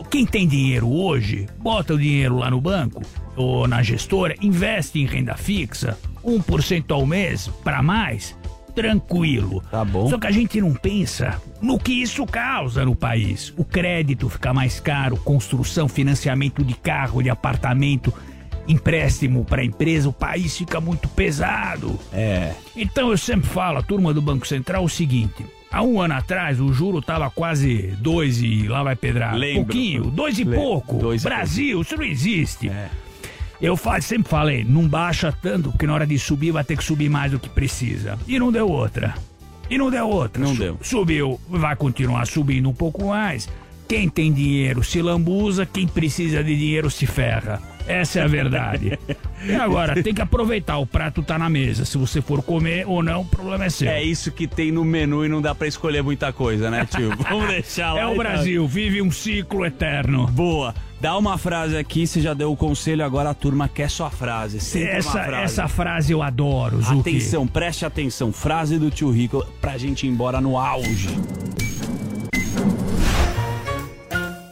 Quem tem dinheiro hoje, bota o dinheiro lá no banco ou na gestora, investe em renda fixa, 1% ao mês para mais Tranquilo. Tá bom. Só que a gente não pensa no que isso causa no país. O crédito fica mais caro, construção, financiamento de carro, de apartamento, empréstimo para empresa, o país fica muito pesado. É. Então eu sempre falo, a turma do Banco Central, o seguinte. Há um ano atrás, o juro tava quase dois e lá vai pedrar. Lembro. Pouquinho, dois e Lembro. pouco. Dois e Brasil, isso não existe. Eu fa- sempre falei, não baixa tanto, porque na hora de subir vai ter que subir mais do que precisa. E não deu outra. E não deu outra. Não Su- deu. Subiu, vai continuar subindo um pouco mais. Quem tem dinheiro se lambuza, quem precisa de dinheiro se ferra. Essa é a verdade. e agora, tem que aproveitar, o prato tá na mesa. Se você for comer ou não, o problema é seu. É isso que tem no menu e não dá pra escolher muita coisa, né, tio? Vamos deixar lá. É o então. Brasil, vive um ciclo eterno. Boa. Dá uma frase aqui, você já deu o conselho, agora a turma quer sua frase. Sempre Essa, frase. essa frase eu adoro, Zuki. Atenção, preste atenção. Frase do tio Rico pra gente ir embora no auge.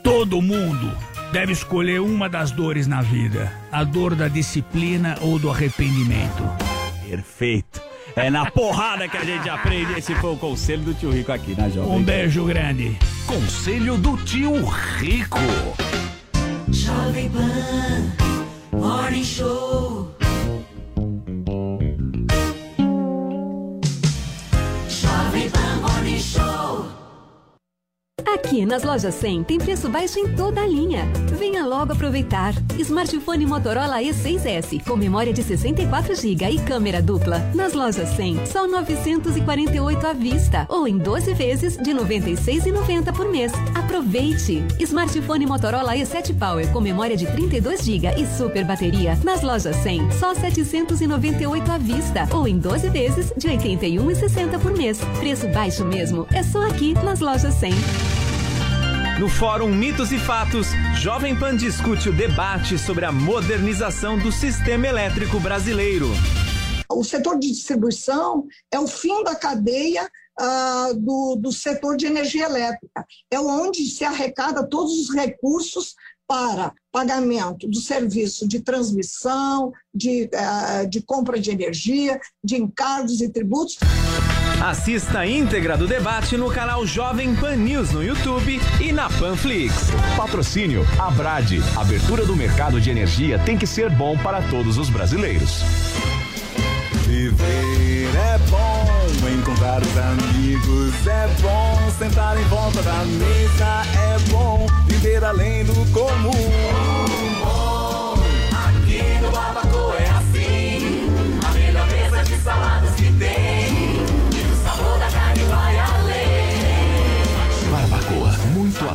Todo mundo deve escolher uma das dores na vida: a dor da disciplina ou do arrependimento. Perfeito. É na porrada que a gente aprende. Esse foi o conselho do tio Rico aqui na Jovem Um beijo grande. Conselho do tio Rico. Jovem Pan Aqui nas lojas 100 tem preço baixo em toda a linha. Venha logo aproveitar. Smartphone Motorola E6S com memória de 64 GB e câmera dupla. Nas lojas 100, só 948 à vista ou em 12 vezes de 96,90 por mês. Aproveite. Smartphone Motorola E7 Power com memória de 32 GB e super bateria. Nas lojas 100, só 798 à vista ou em 12 vezes de 81,60 por mês. Preço baixo mesmo. É só aqui nas lojas 100. No Fórum Mitos e Fatos, Jovem Pan discute o debate sobre a modernização do sistema elétrico brasileiro. O setor de distribuição é o fim da cadeia ah, do, do setor de energia elétrica. É onde se arrecada todos os recursos para pagamento do serviço de transmissão, de, ah, de compra de energia, de encargos e tributos. Assista a íntegra do debate no canal Jovem Pan News no YouTube e na Panflix. Patrocínio Abrade. Abertura do mercado de energia tem que ser bom para todos os brasileiros. Viver é bom, encontrar os amigos é bom, sentar em volta da mesa é bom, viver além do comum.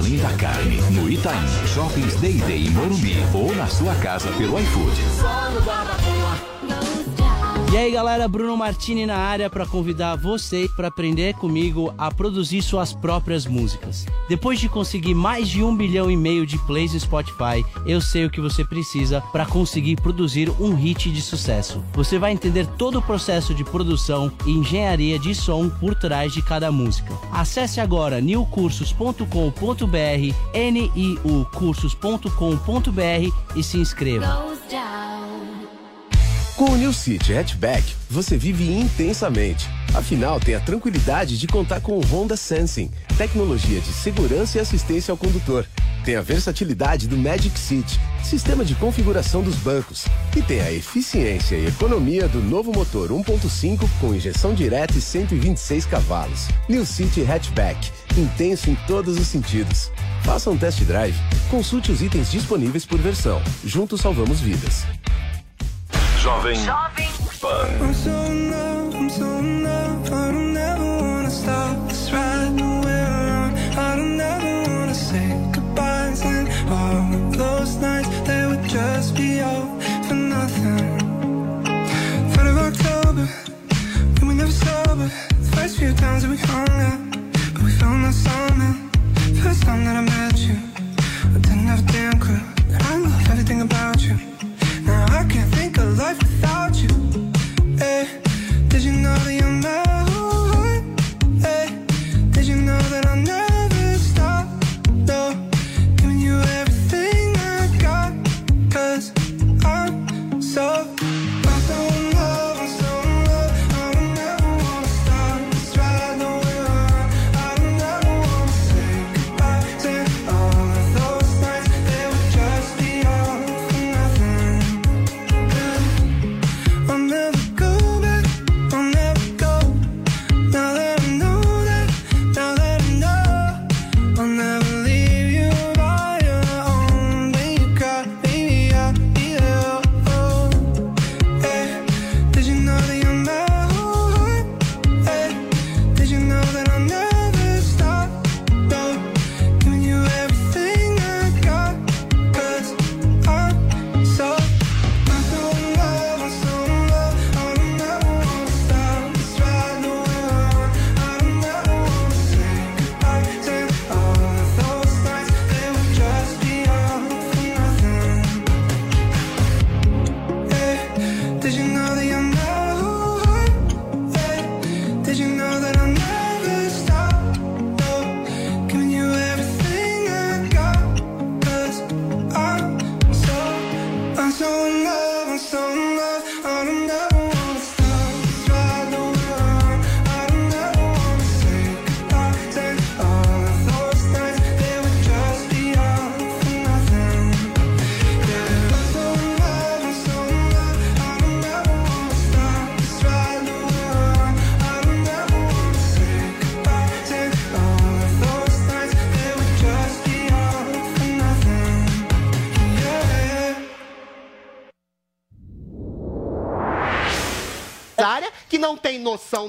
Além da carne. No Itaim, Shoppings Day Day em Morumbi ou na sua casa pelo iFood. E aí galera, Bruno Martini na área para convidar você para aprender comigo a produzir suas próprias músicas. Depois de conseguir mais de um bilhão e meio de plays no Spotify, eu sei o que você precisa para conseguir produzir um hit de sucesso. Você vai entender todo o processo de produção e engenharia de som por trás de cada música. Acesse agora newcursos.com.br, niucursos.com.br e se inscreva. Com o New City Hatchback, você vive intensamente. Afinal, tem a tranquilidade de contar com o Honda Sensing, tecnologia de segurança e assistência ao condutor. Tem a versatilidade do Magic Seat, sistema de configuração dos bancos. E tem a eficiência e economia do novo motor 1.5 com injeção direta e 126 cavalos. New City Hatchback, intenso em todos os sentidos. Faça um test drive. Consulte os itens disponíveis por versão. Juntos salvamos vidas. Jovem Pan.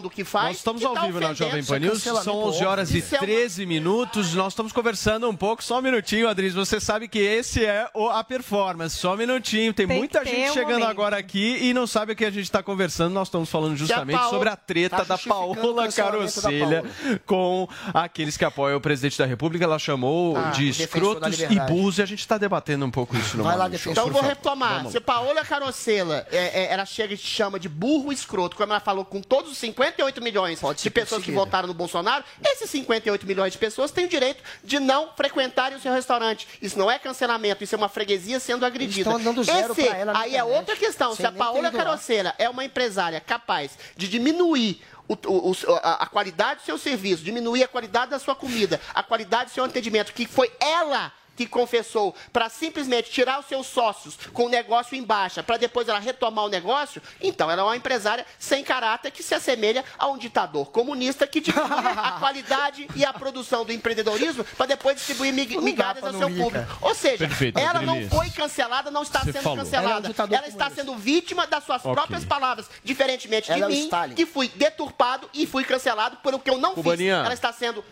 Do que faz. Nós estamos ao tá vivo na. Jovem Pan News, são 11 horas e Isso é uma- 13 minutos. Nós estamos conversando um pouco, só um minutinho, Adris. Você sabe que esse é o- a performance, só um minutinho. Tem, Tem muita gente um chegando momento. agora aqui e não sabe o que a gente está conversando. Nós estamos falando justamente Paola- sobre a treta tá da Paola da Carosselha com aqueles que apoiam o presidente da República. Ela chamou Ah, de escrotos e burros e a gente está debatendo um pouco isso no Morning Show, Então por vou retomar. Se Paola Carosella, é, é, ela chega e te chama de burro escroto, como ela falou com todos os 58 milhões de pessoas que votaram no Bolsonaro, esses 58 milhões de pessoas têm o direito de não frequentarem o seu restaurante. Isso não é cancelamento, isso é uma freguesia sendo agredida. estão dando zero Esse, ela aí é outra questão. Se a Paola. Carosella é uma empresária capaz de diminuir o- o- a qualidade do seu serviço, diminuir a qualidade da sua comida, a qualidade do seu atendimento, que foi ela que confessou para simplesmente tirar os seus sócios com o negócio em baixa, para depois ela retomar o negócio, então ela é uma empresária sem caráter que se assemelha a um ditador comunista que diminui a qualidade e a produção do empreendedorismo para depois distribuir mig- migalhas ao seu público. cara. Ou seja, Perfeito, ela não foi cancelada, não está Você sendo falou. Ela é um cancelada. Ela está sendo vítima das suas Ok. próprias palavras, diferentemente Ela é o de mim, Stalin. que fui deturpado e fui cancelado pelo que eu não Cubaninha. fiz. Ela está sendo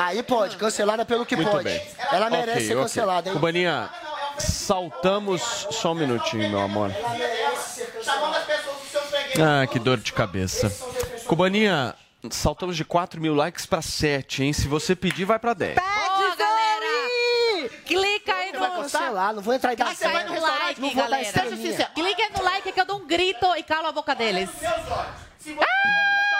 Aí pode, cancelada pelo que Muito pode. bem. Ela merece ser ok. cancelada, hein? Cubaninha, saltamos. Só um minutinho, meu amor. chamando as pessoas do seu freguês. Ah, que dor de cabeça. Cubaninha, saltamos de 4 mil likes para 7, hein? Se você pedir, vai para 10. Boa, galera! Clica aí no... vai cancelar, não vou entrar em Clica dar aí no like, não vou dar galera. estrelinha. Clica aí no like que eu dou um grito e calo a boca deles. Se você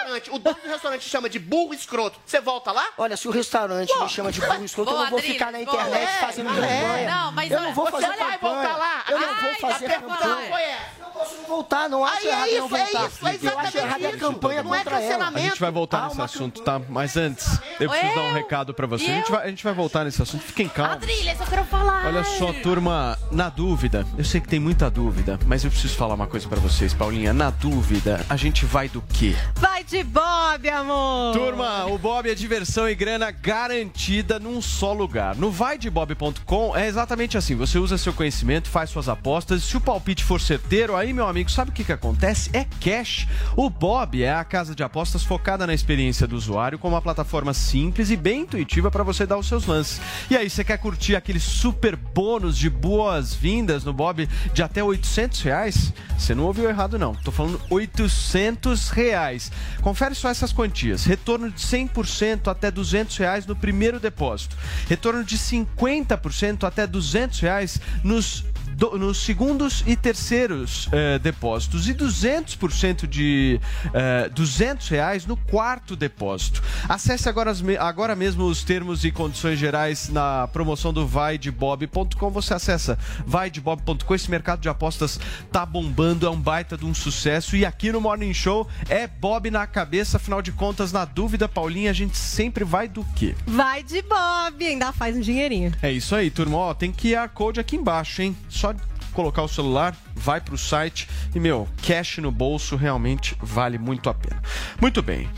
restaurante, o dono do restaurante chama de burro escroto, você volta lá? Olha, se o restaurante me chama de burro escroto, eu não vou ficar na internet É, fazendo é. campanha. Não, mas eu não vou você fazer vai campanha. voltar lá? Eu não vou a fazer campanha. foi essa. Não posso voltar, não acho Aí é errado isso, não é voltar. isso, é eu acho errado a exatamente campanha isso. Não é contra ela. cancelamento. A gente vai voltar nesse assunto, tá? Mas antes, eu preciso dar um recado pra você. A gente, vai, a gente vai voltar nesse assunto. Fiquem calmos. Adrilha, eu quero falar. Olha só, turma, na dúvida, eu sei que tem muita dúvida, mas eu preciso falar uma coisa pra vocês, Paulinha. Na dúvida, a gente vai do quê? Vai de Bob, amor! Turma, o Bob é diversão e grana garantida num só lugar. No vaidebob.com é exatamente assim: você usa seu conhecimento, faz suas apostas. Se o palpite for certeiro, aí, meu amigo, sabe o que, que acontece? É cash. O Bob é a casa de apostas focada na experiência do usuário, com uma plataforma simples e bem intuitiva para você dar os seus lances. E aí, você quer curtir aquele super bônus de boas-vindas no Bob de até 800 reais? Você não ouviu errado, não. Tô falando 800 reais. Confere só essas quantias. Retorno de 100% até 200 reais no primeiro depósito. Retorno de 50% até 200 reais nos do- nos segundos e terceiros eh, depósitos e 200% de eh, 200 reais no quarto depósito. Acesse agora, as agora mesmo os termos e condições gerais na promoção do vaidebob.com. Você acessa vaidebob.com. Esse mercado de apostas tá bombando, é um baita de um sucesso. E aqui no Morning Show é Bob na cabeça. Afinal de contas, na dúvida, Paulinha, a gente sempre vai do quê? Vai de Bob, ainda faz um dinheirinho. É isso aí, turma. Ó, tem QR Code aqui embaixo, hein? Só colocar o celular, vai pro site e, meu, cash no bolso realmente vale muito a pena. Muito bem.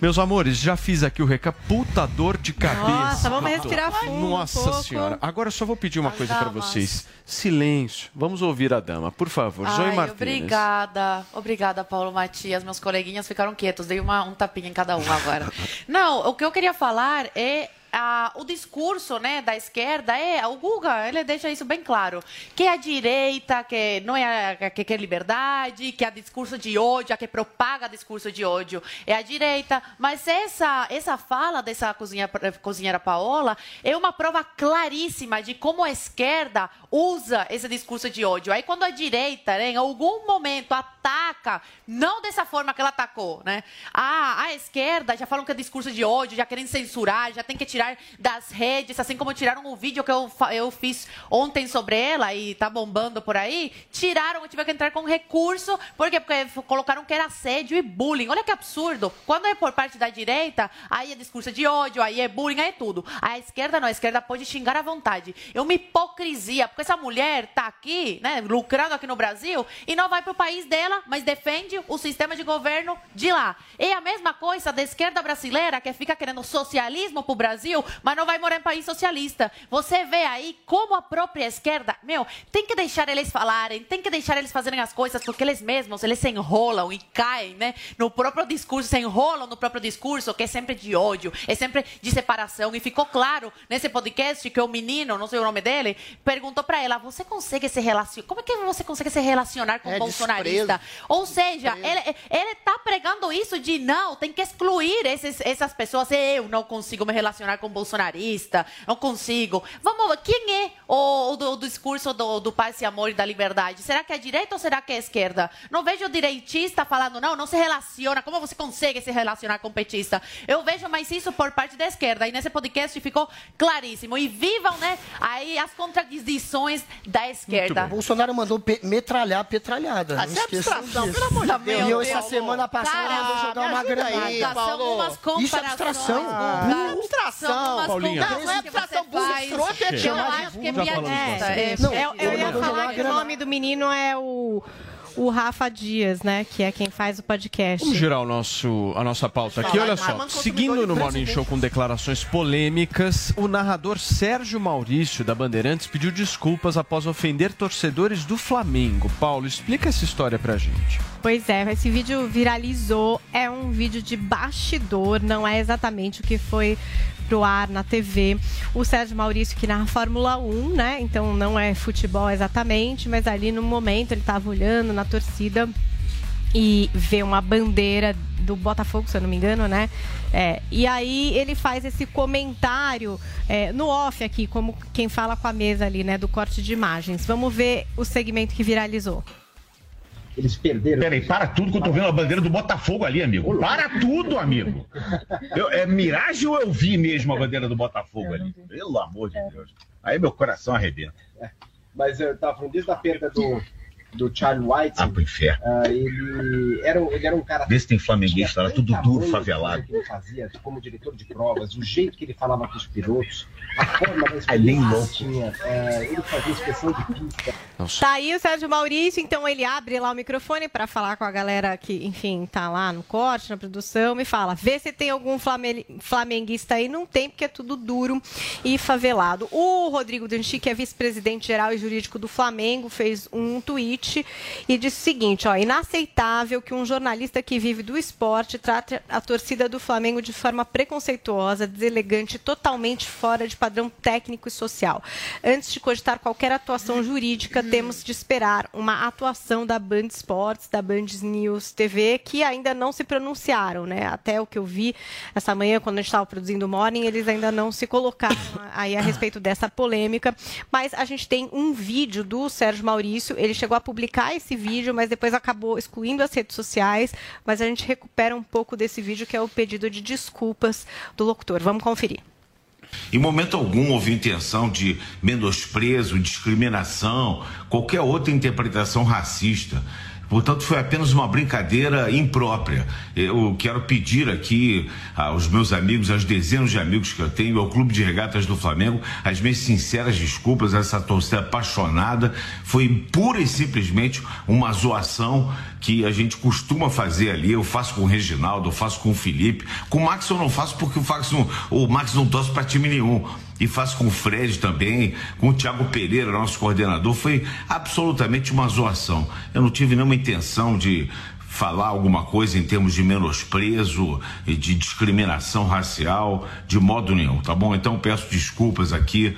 Meus amores, já fiz aqui o recaputador de cabeça. Nossa, vamos respirar fundo um Nossa pouco. senhora. Agora eu só vou pedir uma coisa damas. vocês. Silêncio. Vamos ouvir a dama, por favor. Zoe Ai, Martins. obrigada. Obrigada, Paulo Matias. Meus coleguinhas ficaram quietos. Dei uma, um tapinha em cada um agora. Não, o que eu queria falar é ah, o discurso né, da esquerda é o Guga ele deixa isso bem claro que a direita que não é que quer liberdade que é discurso de ódio a que propaga discurso de ódio é a direita. Mas essa essa fala dessa cozinha, cozinheira Paola é uma prova claríssima de como a esquerda usa esse discurso de ódio. Aí quando a direita né, em algum momento ataca não dessa forma que ela atacou né a, a esquerda já falam que é discurso de ódio já querem censurar já tem que tirar das redes, assim como tiraram o vídeo que eu, eu fiz ontem sobre ela e tá bombando por aí, tiraram, eu tive que entrar com recurso, por quê? Porque colocaram que era assédio e bullying. Olha que absurdo. Quando é por parte da direita, aí é discurso de ódio, aí é bullying, aí é tudo. A esquerda não, a esquerda pode xingar à vontade. É uma hipocrisia, porque essa mulher tá aqui, né, lucrando aqui no Brasil e não vai pro país dela, mas defende o sistema de governo de lá. É a mesma coisa da esquerda brasileira que fica querendo socialismo pro Brasil Brasil, mas não vai morar em país socialista. Você vê aí como a própria esquerda, meu, tem que deixar eles falarem, tem que deixar eles fazerem as coisas, porque eles mesmos, eles se enrolam e caem, né? No próprio discurso, se enrolam no próprio discurso, que é sempre de ódio, é sempre de separação. E ficou claro nesse podcast que o menino, não sei o nome dele, perguntou pra ela: você consegue se relacionar? Como é que você consegue se relacionar com É, bolsonarista? desprezo. Ou seja, ele, ele tá pregando isso de não, tem que excluir esses, essas pessoas. Eu não consigo me relacionar com bolsonarista, não consigo. Vamos, quem é o, o do, do discurso do, do paz e amor e da liberdade? Será que é direita ou será que é esquerda? Não vejo o direitista falando, não, não se relaciona. Como você consegue se relacionar com o petista? Eu vejo mais isso por parte da esquerda. E nesse podcast ficou claríssimo. E vivam, né, aí as contradições da esquerda. O Bolsonaro mandou pe- metralhar a petralhada. Ah, Não isso é esqueçam abstração, disso. pelo amor de Deus, E eu, essa semana passada, Cara, mandou jogar uma ajuda aí, granada. Paulo. Isso é abstração. cara. Burro. Abstração, umas Paulinha. comparações Não, é que abstração, burro, escroto é Eu chamar de acho que é piadista. É, Não, eu, eu ia falar que o nome do menino é o, o Rafa Dias, né? Que é quem faz o podcast. Vamos girar o nosso, a nossa pauta aqui. Olha só, seguindo no Morning Show com declarações polêmicas, o narrador Sérgio Maurício, da Bandeirantes, pediu desculpas após ofender torcedores do Flamengo. Paulo, explica essa história pra gente. Pois é, esse vídeo viralizou. É um vídeo de bastidor, não é exatamente o que foi pro ar na TV. O Sérgio Maurício que narra Fórmula 1, né? Então não é futebol exatamente, mas ali no momento ele estava olhando na torcida e vê uma bandeira do Botafogo, se eu não me engano, né? É, e aí ele faz esse comentário é, no off aqui, como quem fala com a mesa ali, né? Do corte de imagens. Vamos ver o segmento que viralizou. Eles perderam. Peraí, para tudo que eu tô vendo a bandeira do Botafogo ali, amigo. Para tudo, amigo. Eu- é miragem ou eu vi mesmo a bandeira do Botafogo ali? Pelo amor de Deus. Aí meu coração arrebenta. Mas eu tava falando desde a perda do, do Charlie White. Ah, pro inferno. ah, ele, era, um- ele era um cara. Vê se tem flamenguista lá, tudo duro, favelado. que ele fazia como diretor de provas, o jeito que ele falava com os pilotos, a forma da que tinha, ah, ele fazia inspeção de pista. Tá aí o Sérgio Maurício, então ele abre lá o microfone para falar com a galera que, enfim, tá lá no corte, na produção, e fala: vê se tem algum flame- flamenguista aí. Não tem, porque é tudo duro e favelado. O Rodrigo Danchi, que é vice-presidente geral e jurídico do Flamengo, fez um tweet e disse o seguinte: ó, inaceitável que um jornalista que vive do esporte trate a torcida do Flamengo de forma preconceituosa, deselegante, totalmente fora de padrão técnico e social. Antes de cogitar qualquer atuação jurídica, temos de esperar uma atuação da Band Esportes, da Band News TV, que ainda não se pronunciaram, né? Até o que eu vi essa manhã, quando a gente estava produzindo o Morning, eles ainda não se colocaram aí a respeito dessa polêmica. Mas a gente tem um vídeo do Sérgio Maurício, ele chegou a publicar esse vídeo, mas depois acabou excluindo as redes sociais. Mas a gente recupera um pouco desse vídeo, que é o pedido de desculpas do locutor. Vamos conferir. Em momento algum houve intenção de menosprezo, discriminação, qualquer outra interpretação racista. Portanto, foi apenas uma brincadeira imprópria. Eu quero pedir aqui aos meus amigos, às dezenas de amigos que eu tenho, ao Clube de Regatas do Flamengo, as minhas sinceras desculpas a essa torcida apaixonada. Foi pura e simplesmente uma zoação que a gente costuma fazer ali. Eu faço com o Reginaldo, eu faço com o Felipe. Com o Max eu não faço porque o Max não, o Max não torce para time nenhum. E faço com o Fred também, com o Thiago Pereira, nosso coordenador. Foi absolutamente uma zoação. Eu não tive nenhuma intenção de falar alguma coisa em termos de menosprezo, de discriminação racial, de modo nenhum, tá bom? Então peço desculpas aqui.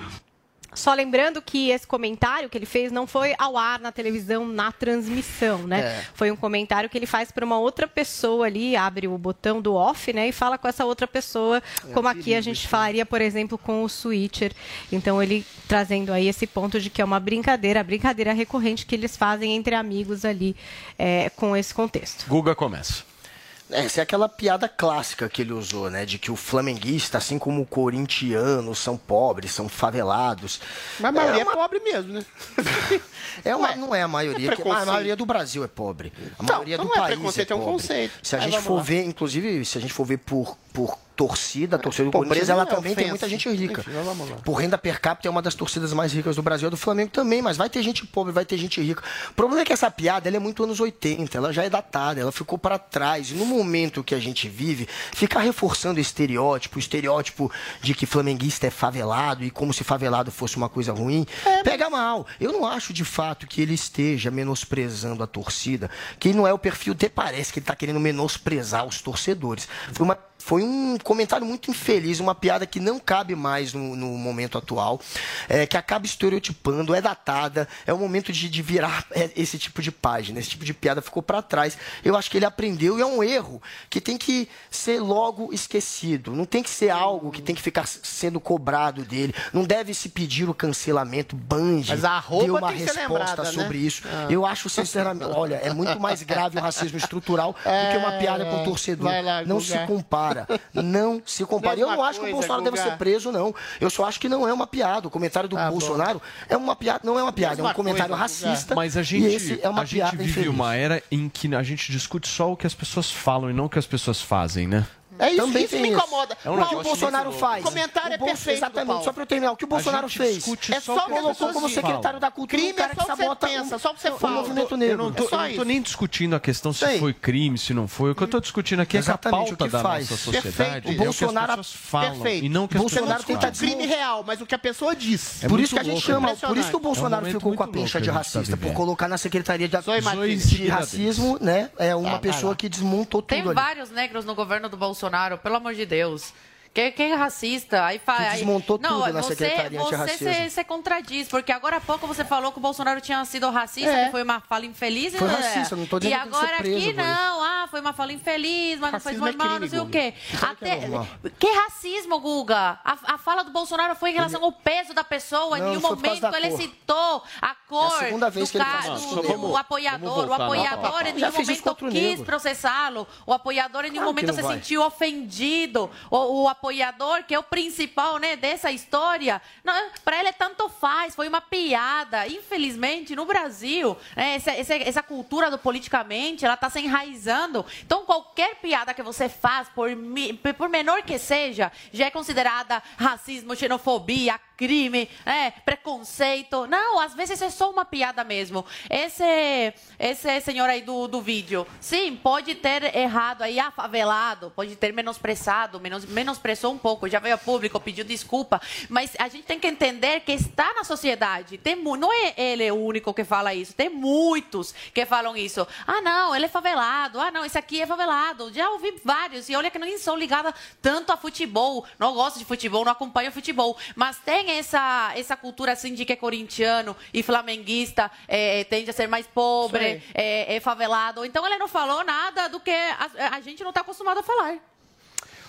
Só lembrando que esse comentário que ele fez não foi ao ar na televisão, na transmissão, né? É. Foi um comentário que ele faz para uma outra pessoa ali, abre o botão do off, né? E fala com essa outra pessoa, como aqui a gente falaria, por exemplo, com o switcher. Então ele trazendo aí esse ponto de que é uma brincadeira, a brincadeira recorrente que eles fazem entre amigos ali é, com esse contexto. Guga começa. Essa é aquela piada clássica que ele usou, né? De que o flamenguista, assim como o corintiano, são pobres, são favelados. Mas a maioria é, uma- pobre mesmo, né? É uma, não é a maioria, É que- a preconceito. maioria do Brasil é pobre. A Então, maioria do não é país preconceito, é é um pobre. conceito. Se a Mas gente for lá. ver, inclusive, se a gente for ver por, por torcida, a torcida do Corinthians, ela é também tem ofensa. muita gente rica. Enfim. Por renda per capita é uma das torcidas mais ricas do Brasil, a do Flamengo também, mas vai ter gente pobre, vai ter gente rica. O problema é que essa piada ela é muito anos 80, ela já é datada, ela ficou para trás. E no momento que a gente vive, ficar reforçando o estereótipo, o estereótipo de que flamenguista é favelado e como se favelado fosse uma coisa ruim, pega mal. Eu não acho de fato que ele esteja menosprezando a torcida, que não é o perfil, até parece que ele está querendo menosprezar os torcedores. Foi uma foi um comentário muito infeliz, uma piada que não cabe mais no, no momento atual, é, que acaba estereotipando, é datada, é o momento de, de virar é, esse tipo de página, esse tipo de piada ficou para trás. Eu acho que ele aprendeu e é um erro que tem que ser logo esquecido, não tem que ser algo que tem que ficar sendo cobrado dele, não deve se pedir o cancelamento. Band Mas a deu uma resposta lembrada, né? sobre isso. Ah. Eu acho sinceramente, olha, é muito mais grave o racismo estrutural do que uma piada com o torcedor. É, lá, não se compara. Não se compara. Eu Mesma não acho que o coisa, Bolsonaro deve Guga. ser preso, não. Eu só acho que não é uma piada. O comentário do Bolsonaro é uma piada, não é uma piada, é um Mesma comentário coisa, racista. Mas a gente, e esse é uma a gente piada vive infeliz. uma era em que a gente discute só o que as pessoas falam e não o que as pessoas fazem, né? É isso, Também isso tem me isso. incomoda. É um o que o Bolsonaro faz? O comentário é O Bolso- perfeito, Exatamente, Paulo. só para eu terminar. O que o Bolsonaro fez? É só colocou como secretário da cultura Crime um cara é só que você sabota pensa, um- só o que você fala. movimento Eu negro. não, tô, É só eu não tô isso. nem discutindo a questão se Sei. foi crime, se não foi. O que eu tô discutindo aqui é a pauta que da faz. nossa sociedade Perfeito. é O Bolsonaro- o pessoas falam Perfeito. e não o que as Bolsonaro pessoas tenta o crime real, mas o que a pessoa diz. É por isso que a gente chama, né? por isso que o Bolsonaro É ficou com a louco de racista, por colocar na Secretaria de, racismo, né? É uma vai pessoa que desmontou Tem tudo ali. vários negros no governo do Bolsonaro, pelo amor de Deus. Que, que é racista. Aí fala. Que aí- desmontou não, tudo na você, Secretaria você se, se contradiz, porque agora há pouco você falou que o Bolsonaro tinha sido racista, É. que foi uma fala infeliz. Foi né? racista, não tô E dizendo que que ser agora aqui não, ah, foi uma fala infeliz, mas não faz Racismo é normal, crime, não sei o Guga. quê. Claro que é Até, normal. que racismo, Guga? A, a fala do Bolsonaro foi em relação ao peso da pessoa. Não, em nenhum foi momento ele cor. citou a cor segunda vez do, que ele ca- faz do- vamos- o apoiador. O apoiador pauta. em nenhum momento o quis processá-lo. O apoiador em nenhum que momento não se sentiu ofendido. O, o apoiador, que é o principal né, dessa história, para ele tanto faz, foi uma piada. Infelizmente, no Brasil, né, essa, essa, essa cultura do politicamente, ela está se enraizando. Então, qualquer piada que você faz, por, por menor que seja, já é considerada racismo, xenofobia, crime, é, preconceito. Não, às vezes é só uma piada mesmo. Esse, esse senhor aí do, do vídeo, sim, pode ter errado aí, afavelado, pode ter menosprezado, menos, menosprezou um pouco, já veio a público, pediu desculpa, mas a gente tem que entender que está na sociedade. Tem, não é ele o único que fala isso, tem muitos que falam isso. Ah, não, ele é favelado, ah, não, esse aqui é favelado. Já ouvi vários, e olha que nem sou ligada tanto a futebol, não gosto de futebol, não acompanho futebol, mas tem essa, essa cultura assim de que é corintiano e flamenguista é, tende a ser mais pobre, é, é favelado. Então ele não falou nada do que a, a gente não está acostumado a falar.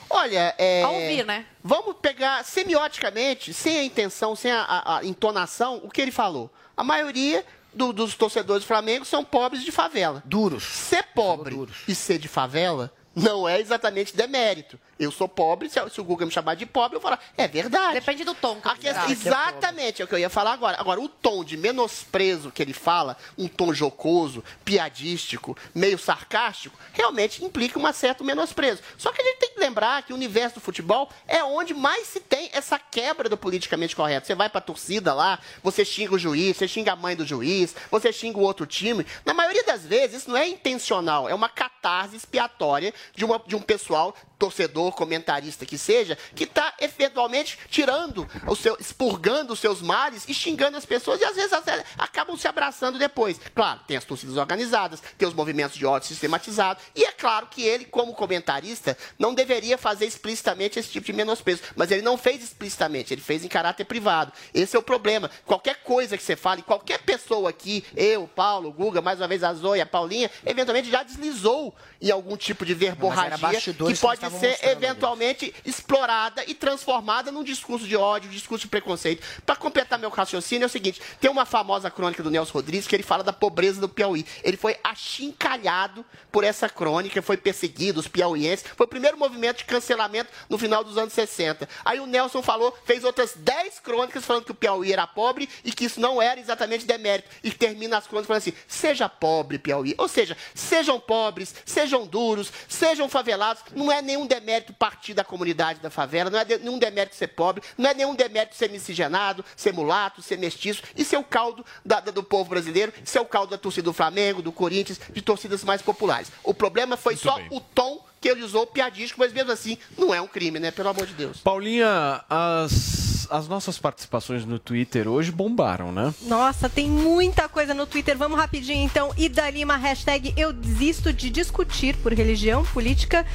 Olha, é... Ouvir, né? Vamos pegar semioticamente, sem a intenção, sem a, a- a entonação, o que ele falou. A maioria do- dos torcedores do Flamengo são pobres de favela. Duros. Ser pobre e ser de favela não é exatamente demérito. Eu sou pobre, se, o Google me chamar de pobre, eu vou falar, é verdade. Depende do tom. que A você questão- dá. exatamente, é o que eu ia falar agora. Agora, o tom de menosprezo que ele fala, um tom jocoso, piadístico, meio sarcástico, realmente implica um certo menosprezo. Só que a gente tem que lembrar que o universo do futebol é onde mais se tem essa quebra do politicamente correto. Você vai pra torcida lá, você xinga o juiz, você xinga a mãe do juiz, você xinga o outro time. Na maioria das vezes, isso não é intencional, é uma catarse expiatória de, uma, de um pessoal torcedor, comentarista que seja, que está eventualmente tirando o seu, expurgando os seus males e xingando as pessoas e às vezes acabam se abraçando depois. Claro, tem as torcidas organizadas, tem os movimentos de ódio sistematizados e é claro que ele, como comentarista, não deveria fazer explicitamente esse tipo de menosprezo, mas ele não fez explicitamente, ele fez em caráter privado. Esse é o problema. Qualquer coisa que você fale, qualquer pessoa aqui, eu, Paulo, Guga, mais uma vez a Zoe, a Paulinha, eventualmente já deslizou em algum tipo de verborragia que que pode ser mostrando ali. eventualmente explorada e transformada num discurso de ódio, um discurso de preconceito. Para completar meu raciocínio, é o seguinte: tem uma famosa crônica do Nelson Rodrigues que ele fala da pobreza do Piauí. Ele foi achincalhado por essa crônica, foi perseguido, os piauienses. Foi o primeiro movimento de cancelamento no final dos anos 60. Aí o Nelson falou, fez outras 10 crônicas falando que o Piauí era pobre e que isso não era exatamente demérito. E termina as crônicas falando assim: seja pobre, Piauí. Ou seja, sejam pobres, sejam duros, sejam favelados. Não é nenhum nenhum demérito partir da comunidade da favela, não é de- nenhum demérito ser pobre, não é nenhum demérito ser miscigenado, ser mulato, ser mestiço. Isso é o caldo da- da- do povo brasileiro, isso é o caldo da torcida do Flamengo, do Corinthians, de torcidas mais populares. O problema foi só o tom que ele usou piadístico, mas mesmo assim não é um crime, né? Pelo amor de Deus. Paulinha, as, as nossas participações no Twitter hoje bombaram, né? Nossa, tem muita coisa no Twitter. Vamos rapidinho então. Ida Lima, hashtag eu desisto de discutir por religião, política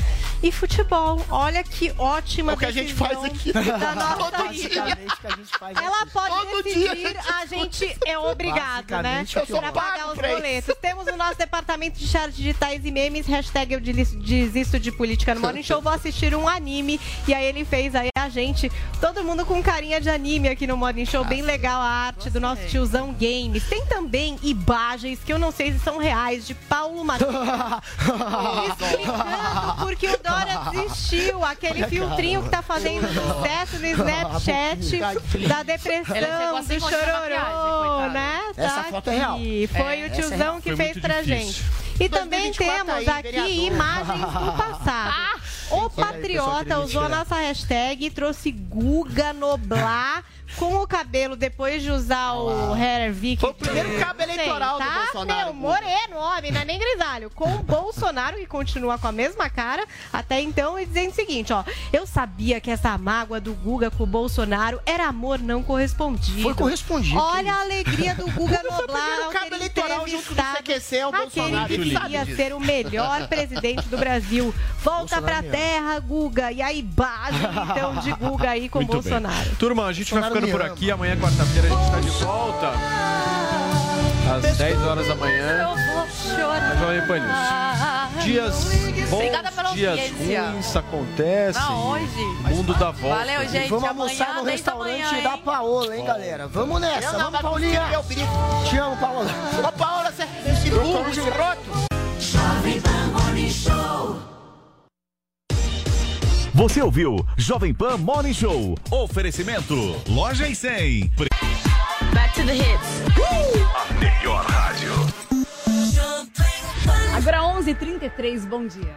e futebol. Olha que ótima É o que a gente faz aqui. Da nossa Todo dia. Ela pode Todo decidir, a gente é obrigado, né? Basicamente, eu sou Pra pagar os boletos. Temos o nosso departamento de charts digitais e memes, hashtag eu desisto de política no Morning Show. Vou assistir um anime. E aí ele fez aí a gente, todo mundo com carinha de anime aqui no Morning Show. Bem legal a arte do nosso tiozão Games. Tem também imagens que eu não sei se são reais, de Paulo Martins. explicando porque o Dória desistiu. Aquele filtrinho que tá fazendo sucesso no Snapchat da depressão, do essa chororô, né? Essa Tá foto é real. aqui. Foi É, o essa é tiozão real. que Foi fez pra difícil. gente. E também 2024 temos aí, aqui vereador. imagens do passado. O Patriota usou a nossa hashtag e trouxe Guga Noblar com o cabelo depois de usar o Hair Vic. Foi o primeiro cabo eleitoral do Bolsonaro, Meu, moreno, homem, não é nem grisalho. Com o Bolsonaro, que continua com a mesma cara até então, e dizendo o seguinte, ó. Eu sabia que essa mágoa do Guga com o Bolsonaro era amor não correspondido. Foi correspondido. Olha a alegria do Guga Foi o Noblar primeiro ao cabo ter eleitoral junto do CQC ao Bolsonaro. que queria ser o melhor presidente do Brasil. Volta pra Bolsonaro. terra, Guga. E a imagem, então, de Guga aí com o Muito bem. Bolsonaro. Turma, a gente vai Bolsonaro ficando por aqui. Amanhã, quarta-feira, a gente está de volta. Às 10 horas da manhã. Na Jovem Pan News. Dias bons, Obrigada pela dias audiência. ruins acontecem. O mundo dá volta. Valeu, gente. Vamos Amanhã, almoçar no 10 da restaurante manhã, da? Paola, hein, galera? Vamos nessa. Não, Vamos, Paulinha. brinco. Te amo, Paola. Ô, Paola, você esse burro, escroto. Você ouviu Jovem Pan Morning Show. Oferecimento Loja e 100. Back to the hits. A melhor rádio. Agora 11h33, bom dia.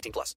18 plus.